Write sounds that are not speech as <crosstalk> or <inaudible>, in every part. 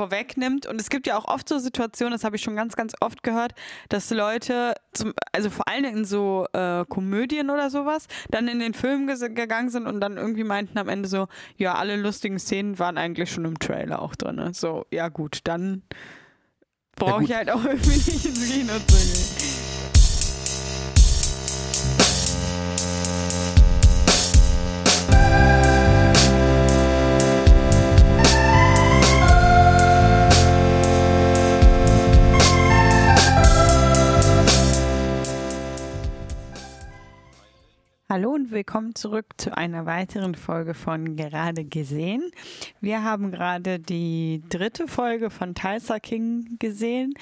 vorwegnimmt. Und es gibt ja auch oft so Situationen, das habe ich schon ganz, ganz oft gehört, dass Leute, zum, also vor allem in so äh, Komödien oder sowas, dann in den Film gegangen sind und dann irgendwie meinten am Ende so, ja, alle lustigen Szenen waren eigentlich schon im Trailer auch drin. So, ja gut, dann brauche ja, ich halt auch <laughs> irgendwie nicht ins Kino zu gehen. Hallo und willkommen zurück zu einer weiteren Folge von Gerade gesehen. Wir haben gerade die dritte Folge von Tulsa King gesehen.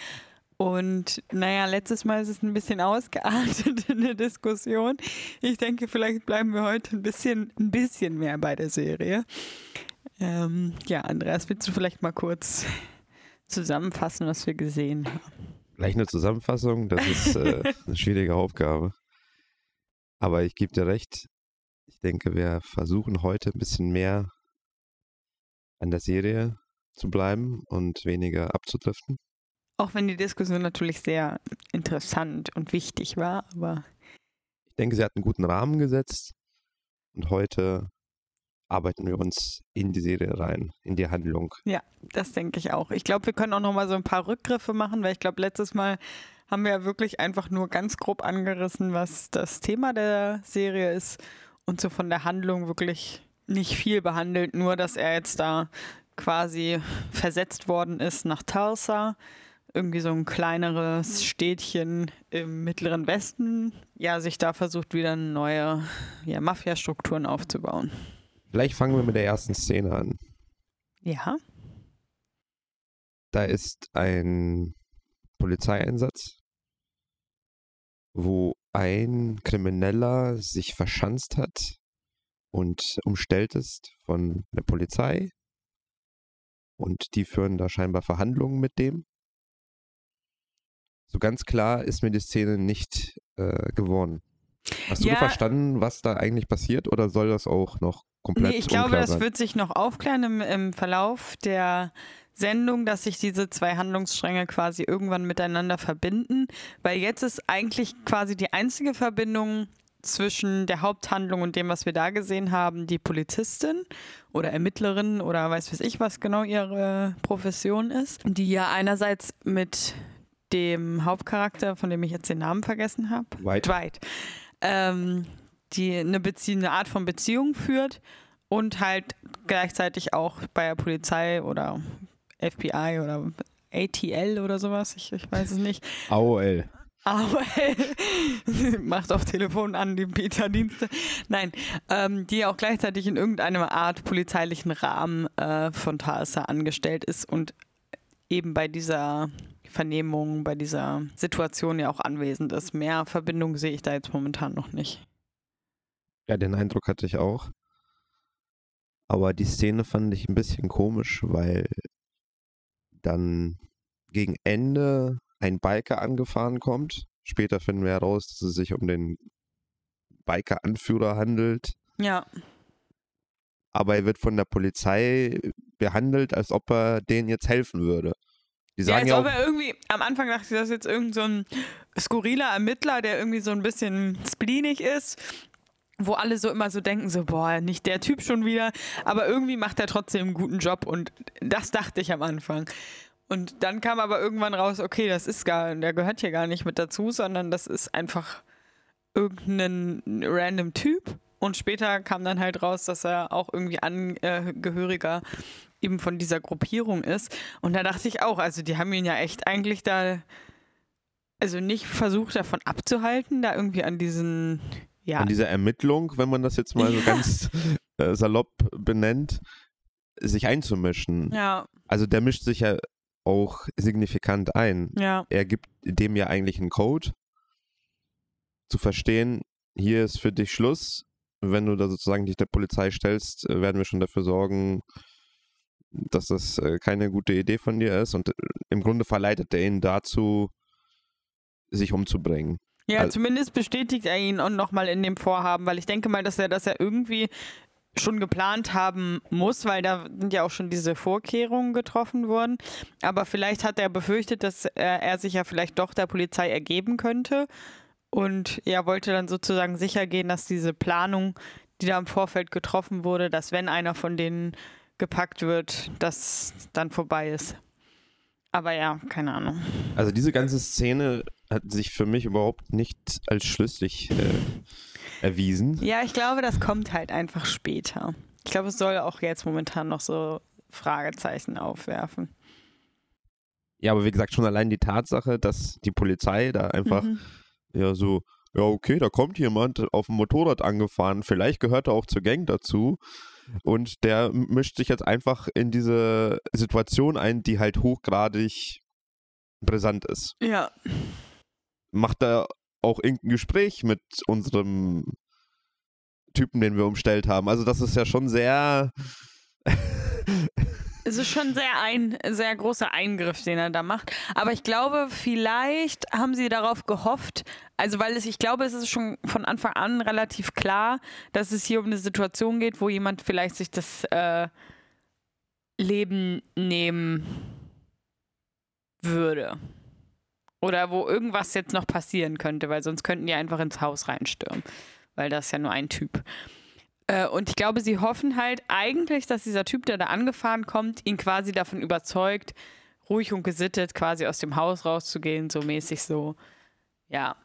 Und naja, letztes Mal ist es ein bisschen ausgeartet in der Diskussion. Ich denke, vielleicht bleiben wir heute ein bisschen, ein bisschen mehr bei der Serie. Ähm, ja, Andreas, willst du vielleicht mal kurz zusammenfassen, was wir gesehen haben? Gleich eine Zusammenfassung, das ist äh, <laughs> eine schwierige Aufgabe. Aber ich gebe dir recht. Ich denke, wir versuchen heute ein bisschen mehr an der Serie zu bleiben und weniger abzudriften. Auch wenn die Diskussion natürlich sehr interessant und wichtig war, aber. Ich denke, sie hat einen guten Rahmen gesetzt und heute arbeiten wir uns in die Serie rein, in die Handlung. Ja, das denke ich auch. Ich glaube, wir können auch noch mal so ein paar Rückgriffe machen, weil ich glaube, letztes Mal haben wir ja wirklich einfach nur ganz grob angerissen, was das Thema der Serie ist und so von der Handlung wirklich nicht viel behandelt, nur dass er jetzt da quasi versetzt worden ist nach Tulsa, irgendwie so ein kleineres Städtchen im mittleren Westen, ja, sich da versucht wieder neue ja, Mafia-Strukturen aufzubauen. Vielleicht fangen wir mit der ersten Szene an. Ja. Da ist ein Polizeieinsatz wo ein Krimineller sich verschanzt hat und umstellt ist von der Polizei. Und die führen da scheinbar Verhandlungen mit dem. So ganz klar ist mir die Szene nicht äh, geworden. Hast ja, du verstanden, was da eigentlich passiert oder soll das auch noch komplett nee, ich glaube, das wird sich noch aufklären im, im Verlauf der Sendung, dass sich diese zwei Handlungsstränge quasi irgendwann miteinander verbinden, weil jetzt ist eigentlich quasi die einzige Verbindung zwischen der Haupthandlung und dem, was wir da gesehen haben, die Polizistin oder Ermittlerin oder weiß weiß ich, was genau ihre Profession ist, die ja einerseits mit dem Hauptcharakter, von dem ich jetzt den Namen vergessen habe, Dwight, Dwight ähm, die eine, Bezie eine Art von Beziehung führt und halt gleichzeitig auch bei der Polizei oder FBI oder ATL oder sowas, ich, ich weiß es nicht. AOL. AOL <laughs> macht auf Telefon an die Beta-Dienste. Nein, ähm, die auch gleichzeitig in irgendeiner Art polizeilichen Rahmen äh, von Tulsa angestellt ist und eben bei dieser Vernehmung, bei dieser Situation ja auch anwesend ist. Mehr Verbindung sehe ich da jetzt momentan noch nicht. Ja, den Eindruck hatte ich auch. Aber die Szene fand ich ein bisschen komisch, weil dann gegen Ende ein Biker angefahren kommt. Später finden wir heraus, dass es sich um den Biker-Anführer handelt. Ja. Aber er wird von der Polizei behandelt, als ob er denen jetzt helfen würde. Die sagen ja, als ja ob er irgendwie, am Anfang dachte ich, das ist jetzt irgend so ein skurriler Ermittler, der irgendwie so ein bisschen spleenig ist wo alle so immer so denken, so, boah, nicht der Typ schon wieder, aber irgendwie macht er trotzdem einen guten Job und das dachte ich am Anfang. Und dann kam aber irgendwann raus, okay, das ist gar, der gehört hier gar nicht mit dazu, sondern das ist einfach irgendein random Typ. Und später kam dann halt raus, dass er auch irgendwie Angehöriger eben von dieser Gruppierung ist. Und da dachte ich auch, also die haben ihn ja echt eigentlich da, also nicht versucht davon abzuhalten, da irgendwie an diesen ja. an dieser Ermittlung, wenn man das jetzt mal so ganz äh, salopp benennt, sich einzumischen. Ja. Also der mischt sich ja auch signifikant ein. Ja. Er gibt dem ja eigentlich einen Code, zu verstehen, hier ist für dich Schluss. Wenn du da sozusagen dich der Polizei stellst, äh, werden wir schon dafür sorgen, dass das äh, keine gute Idee von dir ist. Und äh, im Grunde verleitet er ihn dazu, sich umzubringen. Ja, also, zumindest bestätigt er ihn auch nochmal in dem Vorhaben, weil ich denke mal, dass er, dass er irgendwie schon geplant haben muss, weil da sind ja auch schon diese Vorkehrungen getroffen worden. Aber vielleicht hat er befürchtet, dass er, er sich ja vielleicht doch der Polizei ergeben könnte. Und er wollte dann sozusagen sicher gehen, dass diese Planung, die da im Vorfeld getroffen wurde, dass wenn einer von denen gepackt wird, das dann vorbei ist. Aber ja, keine Ahnung. Also diese ganze Szene hat sich für mich überhaupt nicht als schlüssig äh, erwiesen. Ja, ich glaube, das kommt halt einfach später. Ich glaube, es soll auch jetzt momentan noch so Fragezeichen aufwerfen. Ja, aber wie gesagt, schon allein die Tatsache, dass die Polizei da einfach mhm. ja so, ja, okay, da kommt jemand auf dem Motorrad angefahren, vielleicht gehört er auch zur Gang dazu. Und der mischt sich jetzt einfach in diese Situation ein, die halt hochgradig brisant ist. Ja. Macht er auch irgendein Gespräch mit unserem Typen, den wir umstellt haben. Also das ist ja schon sehr <laughs> es ist schon sehr ein sehr großer Eingriff, den er da macht. Aber ich glaube, vielleicht haben sie darauf gehofft, also weil es, ich glaube, es ist schon von Anfang an relativ klar, dass es hier um eine Situation geht, wo jemand vielleicht sich das äh, Leben nehmen würde. Oder wo irgendwas jetzt noch passieren könnte, weil sonst könnten die einfach ins Haus reinstürmen. Weil das ist ja nur ein Typ. Äh, und ich glaube, sie hoffen halt eigentlich, dass dieser Typ, der da angefahren kommt, ihn quasi davon überzeugt, ruhig und gesittet quasi aus dem Haus rauszugehen, so mäßig so. Ja.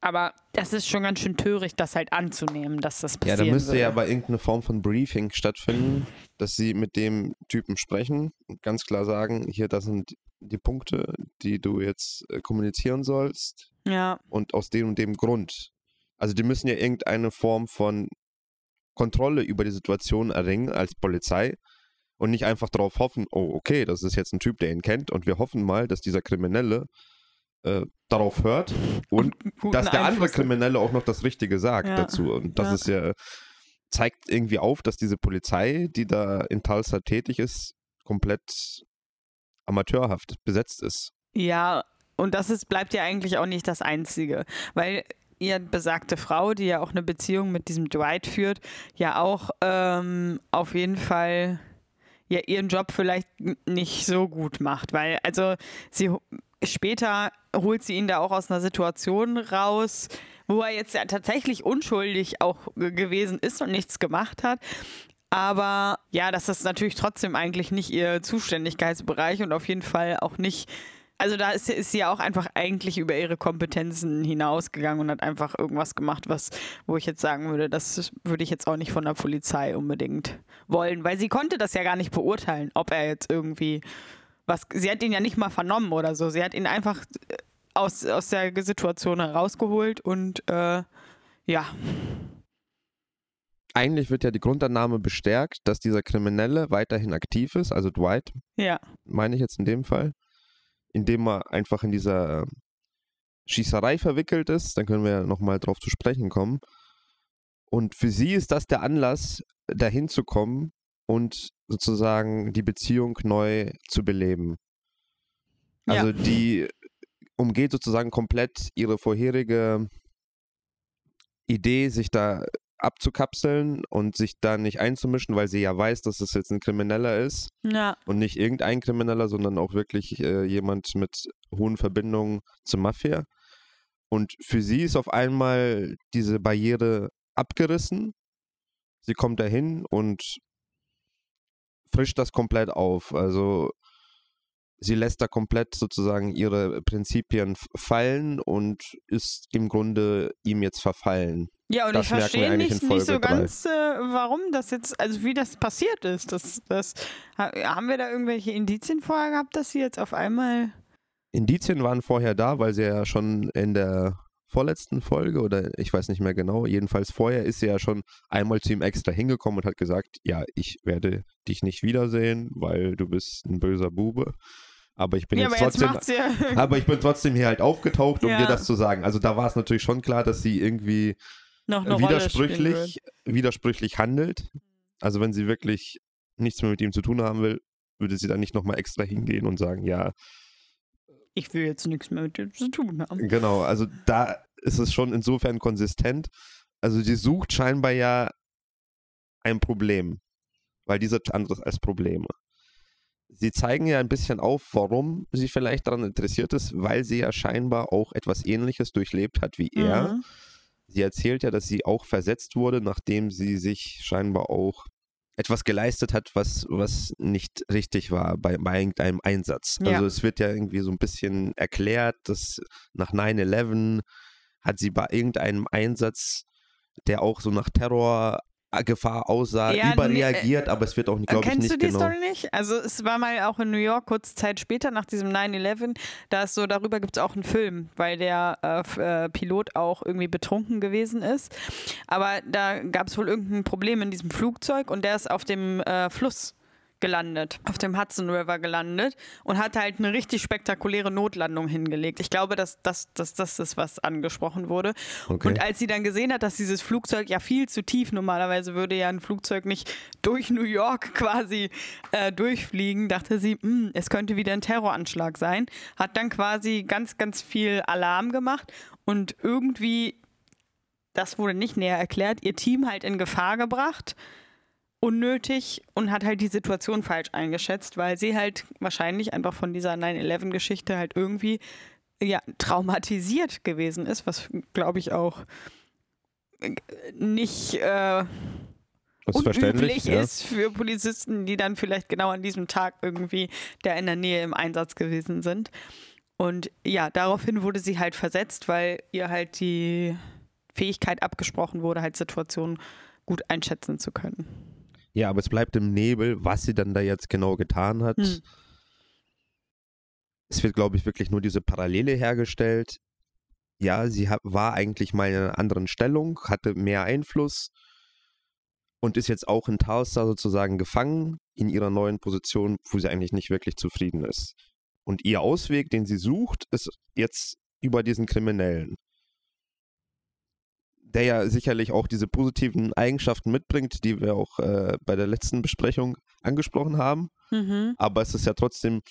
Aber das ist schon ganz schön töricht, das halt anzunehmen, dass das passiert. Ja, da müsste würde. ja aber irgendeine Form von Briefing stattfinden, dass sie mit dem Typen sprechen und ganz klar sagen, hier, das sind die Punkte, die du jetzt äh, kommunizieren sollst. Ja. Und aus dem und dem Grund. Also die müssen ja irgendeine Form von Kontrolle über die Situation erringen als Polizei und nicht einfach darauf hoffen, oh, okay, das ist jetzt ein Typ, der ihn kennt und wir hoffen mal, dass dieser Kriminelle äh, darauf hört und dass der andere Kriminelle auch noch das Richtige sagt ja. dazu. Und das ja. ist ja, zeigt irgendwie auf, dass diese Polizei, die da in Tulsa tätig ist, komplett amateurhaft besetzt ist. Ja, und das ist, bleibt ja eigentlich auch nicht das Einzige. Weil ihr besagte Frau, die ja auch eine Beziehung mit diesem Dwight führt, ja auch ähm, auf jeden Fall ja ihren Job vielleicht nicht so gut macht, weil also sie später holt sie ihn da auch aus einer Situation raus, wo er jetzt ja tatsächlich unschuldig auch gewesen ist und nichts gemacht hat. Aber ja, das ist natürlich trotzdem eigentlich nicht ihr Zuständigkeitsbereich und auf jeden Fall auch nicht also da ist, ist, sie auch einfach eigentlich über ihre Kompetenzen hinausgegangen und hat einfach irgendwas gemacht, was, wo ich jetzt sagen würde, das würde ich jetzt auch nicht von der Polizei unbedingt wollen, weil sie konnte das ja gar nicht beurteilen, ob er jetzt irgendwie was, sie hat ihn ja nicht mal vernommen oder so, sie hat ihn einfach äh, aus, aus der Situation herausgeholt und äh, ja. Eigentlich wird ja die Grundannahme bestärkt, dass dieser Kriminelle weiterhin aktiv ist, also Dwight. Ja. Meine ich jetzt in dem Fall indem er einfach in dieser Schießerei verwickelt ist. Dann können wir ja nochmal drauf zu sprechen kommen. Und für sie ist das der Anlass, dahin zu kommen und sozusagen die Beziehung neu zu beleben. Also ja. die umgeht sozusagen komplett ihre vorherige Idee, sich da abzukapseln und sich da nicht einzumischen, weil sie ja weiß, dass es jetzt ein Krimineller ist. Ja. Und nicht irgendein Krimineller, sondern auch wirklich äh, jemand mit hohen Verbindungen zur Mafia. Und für sie ist auf einmal diese Barriere abgerissen. Sie kommt dahin und frischt das komplett auf. Also sie lässt da komplett sozusagen ihre Prinzipien fallen und ist im Grunde ihm jetzt verfallen. Ja, und das ich verstehe nicht, nicht so ganz, äh, warum das jetzt, also wie das passiert ist. Das, das, haben wir da irgendwelche Indizien vorher gehabt, dass sie jetzt auf einmal. Indizien waren vorher da, weil sie ja schon in der vorletzten Folge oder ich weiß nicht mehr genau, jedenfalls vorher ist sie ja schon einmal zu ihm extra hingekommen und hat gesagt, ja, ich werde dich nicht wiedersehen, weil du bist ein böser Bube. Aber ich bin ja, jetzt trotzdem, jetzt ja. <laughs> aber ich bin trotzdem hier halt aufgetaucht, um ja. dir das zu sagen. Also da war es natürlich schon klar, dass sie irgendwie noch eine widersprüchlich, widersprüchlich handelt. Also wenn sie wirklich nichts mehr mit ihm zu tun haben will, würde sie dann nicht nochmal extra hingehen und sagen, ja. Ich will jetzt nichts mehr mit dir zu tun haben. Genau, also da ist es schon insofern konsistent. Also sie sucht scheinbar ja ein Problem, weil diese anderes als Probleme. Sie zeigen ja ein bisschen auf, warum sie vielleicht daran interessiert ist, weil sie ja scheinbar auch etwas Ähnliches durchlebt hat wie er. Mhm. Sie erzählt ja, dass sie auch versetzt wurde, nachdem sie sich scheinbar auch etwas geleistet hat, was, was nicht richtig war bei, bei irgendeinem Einsatz. Ja. Also es wird ja irgendwie so ein bisschen erklärt, dass nach 9-11 hat sie bei irgendeinem Einsatz, der auch so nach Terrorgefahr aussah, Ja, überreagiert, nee, äh, aber es wird auch, glaube ich, Kennst nicht du die genau. Story nicht? Also es war mal auch in New York, kurze Zeit später, nach diesem 9-11, da ist so, darüber gibt es auch einen Film, weil der äh, äh, Pilot auch irgendwie betrunken gewesen ist. Aber da gab es wohl irgendein Problem in diesem Flugzeug und der ist auf dem äh, Fluss gelandet, auf dem Hudson River gelandet und hat halt eine richtig spektakuläre Notlandung hingelegt. Ich glaube, dass das dass, das ist, was angesprochen wurde. Okay. Und als sie dann gesehen hat, dass dieses Flugzeug ja viel zu tief, normalerweise würde ja ein Flugzeug nicht durch New York <laughs> quasi äh, durchfliegen, dachte sie, "Hm, es könnte wieder ein Terroranschlag sein. Hat dann quasi ganz, ganz viel Alarm gemacht und irgendwie, das wurde nicht näher erklärt, ihr Team halt in Gefahr gebracht. Unnötig und hat halt die Situation falsch eingeschätzt, weil sie halt wahrscheinlich einfach von dieser 9-11-Geschichte halt irgendwie ja, traumatisiert gewesen ist, was glaube ich auch äh, nicht äh, unüblich Ja. ist für Polizisten, die dann vielleicht genau an diesem Tag irgendwie da in der Nähe im Einsatz gewesen sind. Und ja, daraufhin wurde sie halt versetzt, weil ihr halt die Fähigkeit abgesprochen wurde, halt Situationen gut einschätzen zu können. Ja, aber es bleibt im Nebel, was sie dann da jetzt genau getan hat. Hm. Es wird, glaube ich, wirklich nur diese Parallele hergestellt. Ja, sie hat, war eigentlich mal in einer anderen Stellung, hatte mehr Einfluss und ist jetzt auch in Tulsa sozusagen gefangen in ihrer neuen Position, wo sie eigentlich nicht wirklich zufrieden ist. Und ihr Ausweg, den sie sucht, ist jetzt über diesen Kriminellen, der ja sicherlich auch diese positiven Eigenschaften mitbringt, die wir auch äh, bei der letzten Besprechung angesprochen haben Mhm. aber es ist ja trotzdem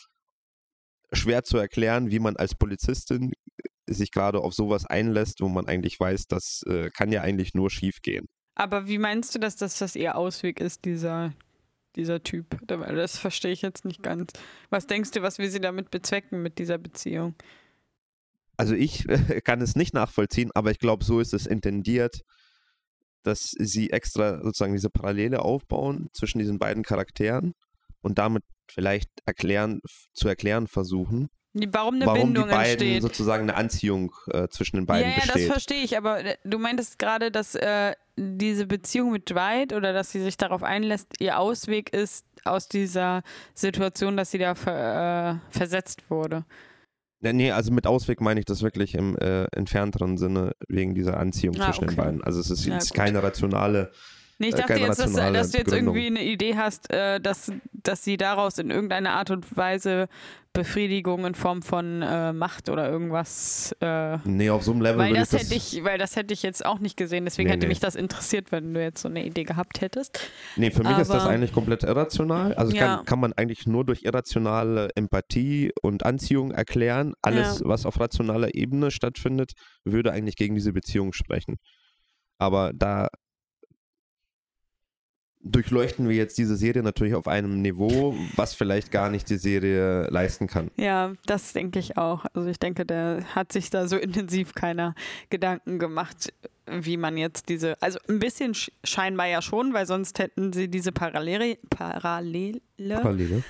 schwer zu erklären, wie man als Polizistin sich gerade auf sowas einlässt, wo man eigentlich weiß, das äh, kann ja eigentlich nur schief gehen. Aber wie meinst du, dass das, das ihr Ausweg ist, dieser, dieser Typ? Da- Das verstehe ich jetzt nicht ganz. Was denkst du, was will sie damit bezwecken mit dieser Beziehung? Also ich <laughs> äh, kann es nicht nachvollziehen, aber ich glaube, so ist es intendiert, dass sie extra sozusagen diese Parallele aufbauen zwischen diesen beiden Charakteren und damit vielleicht erklären, zu erklären versuchen, Die- Warum eine warum die Bindung beiden entsteht? sozusagen eine Anziehung äh, zwischen den beiden ja, ja, das besteht. verstehe ich, aber äh, du meintest gerade, dass äh, diese Beziehung mit Dwight oder dass sie sich darauf einlässt, ihr Ausweg ist aus dieser Situation, dass sie da ver, äh, versetzt wurde. Ja, nee, also mit Ausweg meine ich das wirklich im äh, entfernteren Sinne wegen dieser Anziehung Ah, zwischen den okay. beiden. Also es ist Ja, keine rationale. Nee, ich Äh, dachte jetzt, dass, rationale dass du jetzt irgendwie eine Idee hast, äh, dass, dass sie daraus in irgendeiner Art und Weise Befriedigung in Form von äh, Macht oder irgendwas. Äh, Nee, auf so einem Level weil würde das das. hätte ich, weil das hätte ich jetzt auch nicht gesehen. Deswegen Nee, hätte nee. mich das interessiert, wenn du jetzt so eine Idee gehabt hättest. nee, für mich ist das aber- eigentlich komplett irrational. Also Ja. kann, kann man eigentlich nur durch irrationale Empathie und Anziehung erklären. Alles, was auf rationaler Ebene stattfindet, würde eigentlich gegen diese Beziehung sprechen. Aber da durchleuchten wir jetzt diese Serie natürlich auf einem Niveau, was vielleicht gar nicht die Serie leisten kann. Ja, das denke ich auch. Also ich denke, der hat sich da so <laughs> intensiv keiner Gedanken gemacht, wie man jetzt diese, also ein bisschen sch- scheinbar ja schon, weil sonst hätten sie diese Parallele, Parallele Parallele.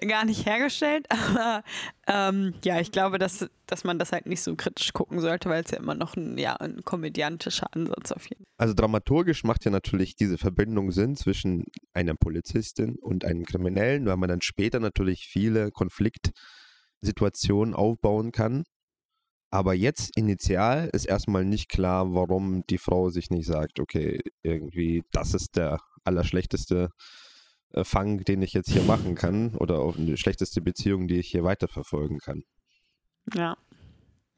Gar nicht hergestellt. <laughs> Aber ähm, ja, ich glaube, dass, dass man das halt nicht so kritisch gucken sollte, weil es ja immer noch ein, ja, ein komödiantischer Ansatz auf jeden Fall. Also dramaturgisch macht ja natürlich diese Verbindung Sinn zwischen einer Polizistin und einem Kriminellen, weil man dann später natürlich viele Konfliktsituationen aufbauen kann. Aber jetzt initial ist erstmal nicht klar, warum die Frau sich nicht sagt, okay, irgendwie, das ist der allerschlechteste Fang, den ich jetzt hier machen kann oder auch die schlechteste Beziehung, die ich hier weiterverfolgen kann. Ja,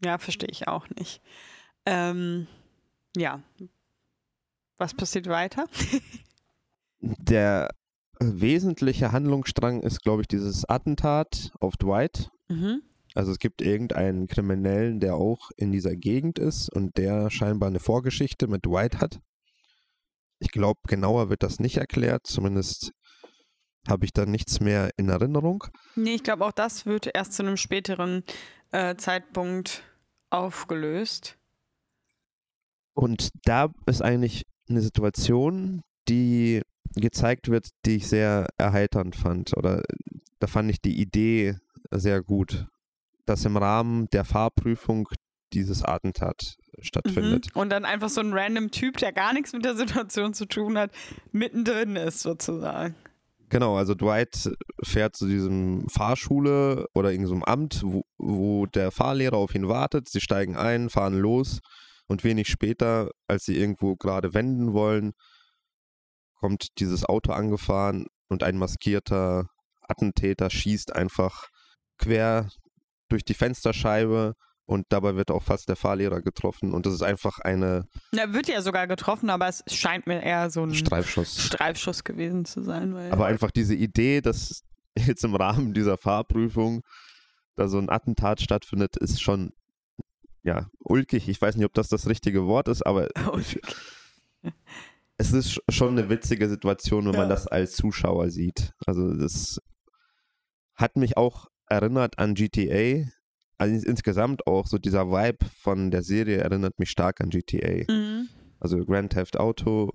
ja, verstehe ich auch nicht. Ähm, ja. Was passiert weiter? <laughs> Der äh, wesentliche Handlungsstrang ist, glaube ich, dieses Attentat auf Dwight. Mhm. Also es gibt irgendeinen Kriminellen, der auch in dieser Gegend ist und der scheinbar eine Vorgeschichte mit Dwight hat. Ich glaube, genauer wird das nicht erklärt. Zumindest habe ich da nichts mehr in Erinnerung. Nee, ich glaube, auch das wird erst zu einem späteren äh, Zeitpunkt aufgelöst. Und da ist eigentlich eine Situation, die gezeigt wird, die ich sehr erheiternd fand. Oder da fand ich die Idee sehr gut, dass im Rahmen der Fahrprüfung dieses Attentat stattfindet. Mhm. Und dann einfach so ein random Typ, der gar nichts mit der Situation zu tun hat, mittendrin ist sozusagen. Genau, also Dwight fährt zu diesem Fahrschule oder irgendeinem so Amt, wo, wo der Fahrlehrer auf ihn wartet. Sie steigen ein, fahren los und wenig später, als sie irgendwo gerade wenden wollen, kommt dieses Auto angefahren und ein maskierter Attentäter schießt einfach quer durch die Fensterscheibe und dabei wird auch fast der Fahrlehrer getroffen und das ist einfach eine. Er wird ja sogar getroffen, aber es scheint mir eher so ein Streifschuss, Streifschuss gewesen zu sein. aber einfach diese Idee, dass jetzt im Rahmen dieser Fahrprüfung da so ein Attentat stattfindet, ist schon ja ulkig. Ich weiß nicht, ob das das richtige Wort ist, aber <laughs> es ist schon eine witzige Situation, wenn ja. man das als Zuschauer sieht. Also das hat mich auch erinnert an GTA, also insgesamt auch so dieser Vibe von der Serie erinnert mich stark an GTA. Mhm. Also Grand Theft Auto,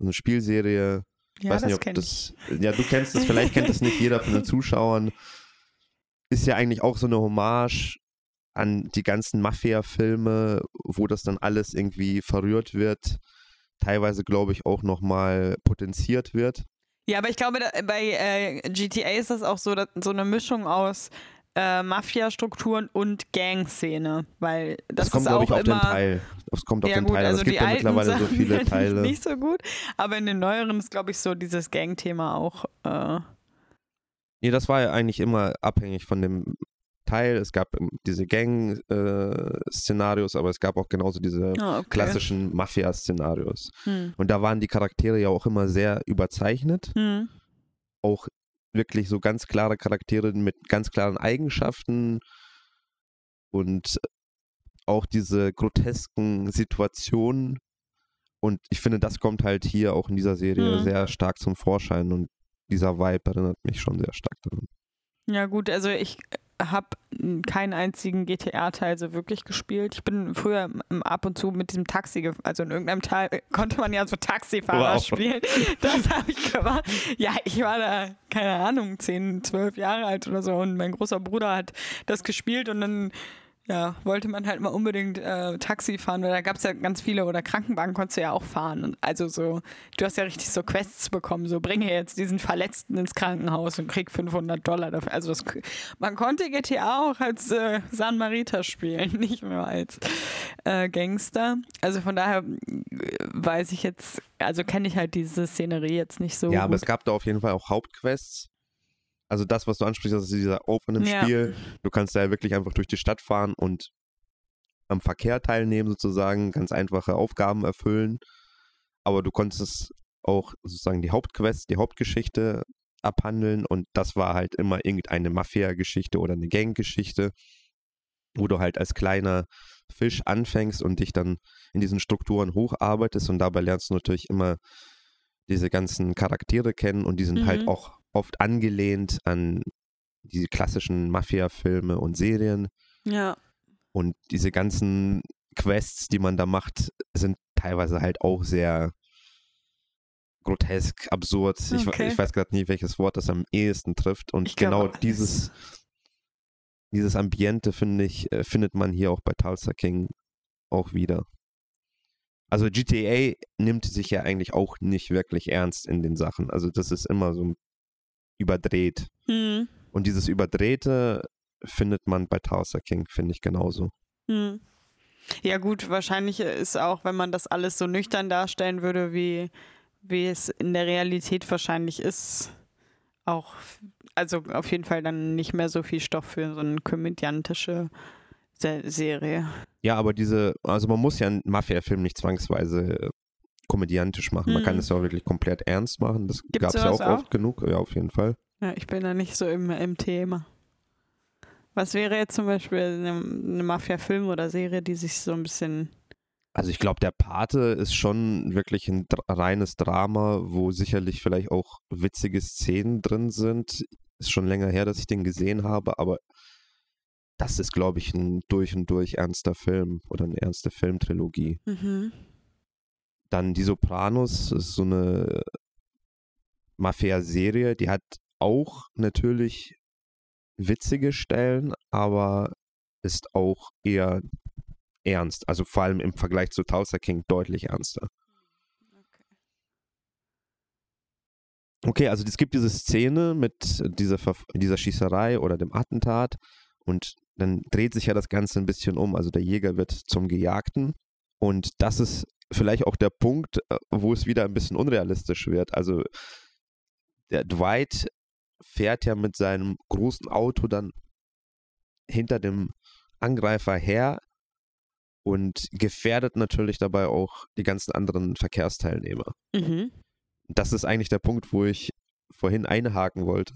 eine Spielserie. Ja, weiß nicht, ob das. Ich. <laughs> Ja, du kennst das, vielleicht kennt das nicht jeder von den Zuschauern. Ist ja eigentlich auch so eine Hommage an die ganzen Mafia-Filme, wo das dann alles irgendwie verrührt wird. Teilweise, glaube ich, auch nochmal potenziert wird. Ja, aber ich glaube, bei äh, GTA ist das auch so, so eine Mischung aus äh, Mafia-Strukturen und Gang-Szene, weil das, das kommt, glaube ich, auf immer, den Teil. Das kommt auf ja, den gut, Teil. Also es gibt ja mittlerweile so viele <laughs> Teile. Nicht so gut, aber in den neueren ist, glaube ich, so dieses Gang-Thema auch. Äh nee, das war ja eigentlich immer abhängig von dem Teil. Es gab diese Gang-Szenarios, äh, aber es gab auch genauso diese oh, okay. klassischen Mafia-Szenarios. Hm. Und da waren die Charaktere ja auch immer sehr überzeichnet. Hm. Auch wirklich so ganz klare Charaktere mit ganz klaren Eigenschaften und auch diese grotesken Situationen. Und ich finde, das kommt halt hier auch in dieser Serie mhm. sehr stark zum Vorschein und dieser Vibe erinnert mich schon sehr stark daran. Ja, gut, also ich habe keinen einzigen GTA-Teil so wirklich gespielt. Ich bin früher ab und zu mit diesem Taxi, also in irgendeinem Teil konnte man ja so Taxifahrer wow. spielen. <laughs> Das habe ich gemacht. Ja, ich war da, keine Ahnung, 10, 12 Jahre alt oder so und mein großer Bruder hat das gespielt und dann ja, wollte man halt mal unbedingt äh, Taxi fahren, weil da gab es ja ganz viele oder Krankenwagen konntest du ja auch fahren. Und also so, du hast ja richtig so Quests bekommen, so bringe jetzt diesen Verletzten ins Krankenhaus und krieg 500 Dollar dafür. Also das, man konnte GTA auch als äh, San Marita spielen, <laughs> nicht mehr als äh, Gangster. Also von daher äh, weiß ich jetzt, also kenne ich halt diese Szenerie jetzt nicht so. Ja, gut. aber es gab da auf jeden Fall auch Hauptquests also das, was du ansprichst, das ist dieser Open im ja. Spiel. Du kannst da ja wirklich einfach durch die Stadt fahren und am Verkehr teilnehmen sozusagen, ganz einfache Aufgaben erfüllen. Aber du konntest auch sozusagen die Hauptquest, die Hauptgeschichte abhandeln und das war halt immer irgendeine Mafia-Geschichte oder eine Gang-Geschichte, wo du halt als kleiner Fisch anfängst und dich dann in diesen Strukturen hocharbeitest und dabei lernst du natürlich immer diese ganzen Charaktere kennen und die sind halt mhm. halt auch oft angelehnt an diese klassischen Mafia-Filme und Serien. Ja. Und diese ganzen Quests, die man da macht, sind teilweise halt auch sehr grotesk, absurd. Okay. Ich, ich, weiß gerade nie, welches Wort das am ehesten trifft. Und genau dieses, dieses Ambiente, finde ich, äh, findet man hier auch bei Tulsa King auch wieder. Also GTA nimmt sich ja eigentlich auch nicht wirklich ernst in den Sachen. Also das ist immer so überdreht. Mhm. Und dieses Überdrehte findet man bei Towser King, finde ich genauso. Mhm. Ja, gut, wahrscheinlich ist auch, wenn man das alles so nüchtern darstellen würde, wie, wie es in der Realität wahrscheinlich ist, auch, also auf jeden Fall dann nicht mehr so viel Stoff für so eine komödiantische Serie. Ja, aber diese, also man muss ja einen Mafia-Film nicht zwangsweise komödiantisch machen. Man kann mhm. es ja auch wirklich komplett ernst machen. Das gab es ja auch, auch oft genug. Ja, auf jeden Fall. Ja, ich bin da nicht so im, im Thema. Was wäre jetzt zum Beispiel eine, eine Mafia-Film oder Serie, die sich so ein bisschen. Also ich glaube, der Pate ist schon wirklich ein reines Drama, wo sicherlich vielleicht auch witzige Szenen drin sind. Ist schon länger her, dass ich den gesehen habe, aber das ist, glaube ich, ein durch und durch ernster Film oder eine ernste Filmtrilogie. Mhm. Dann Die Sopranos ist so eine Mafia-Serie, die hat auch natürlich witzige Stellen, aber ist auch eher ernst. Also vor allem im Vergleich zu Tulsa King deutlich ernster. Okay, also es gibt diese Szene mit dieser, dieser Schießerei oder dem Attentat und dann dreht sich ja das Ganze ein bisschen um. Also der Jäger wird zum Gejagten und das ist vielleicht auch der Punkt, äh, wo es wieder ein bisschen unrealistisch wird. Also der Dwight fährt ja mit seinem großen Auto dann hinter dem Angreifer her und gefährdet natürlich dabei auch die ganzen anderen Verkehrsteilnehmer. Mhm. Das ist eigentlich der Punkt, wo ich vorhin einhaken wollte,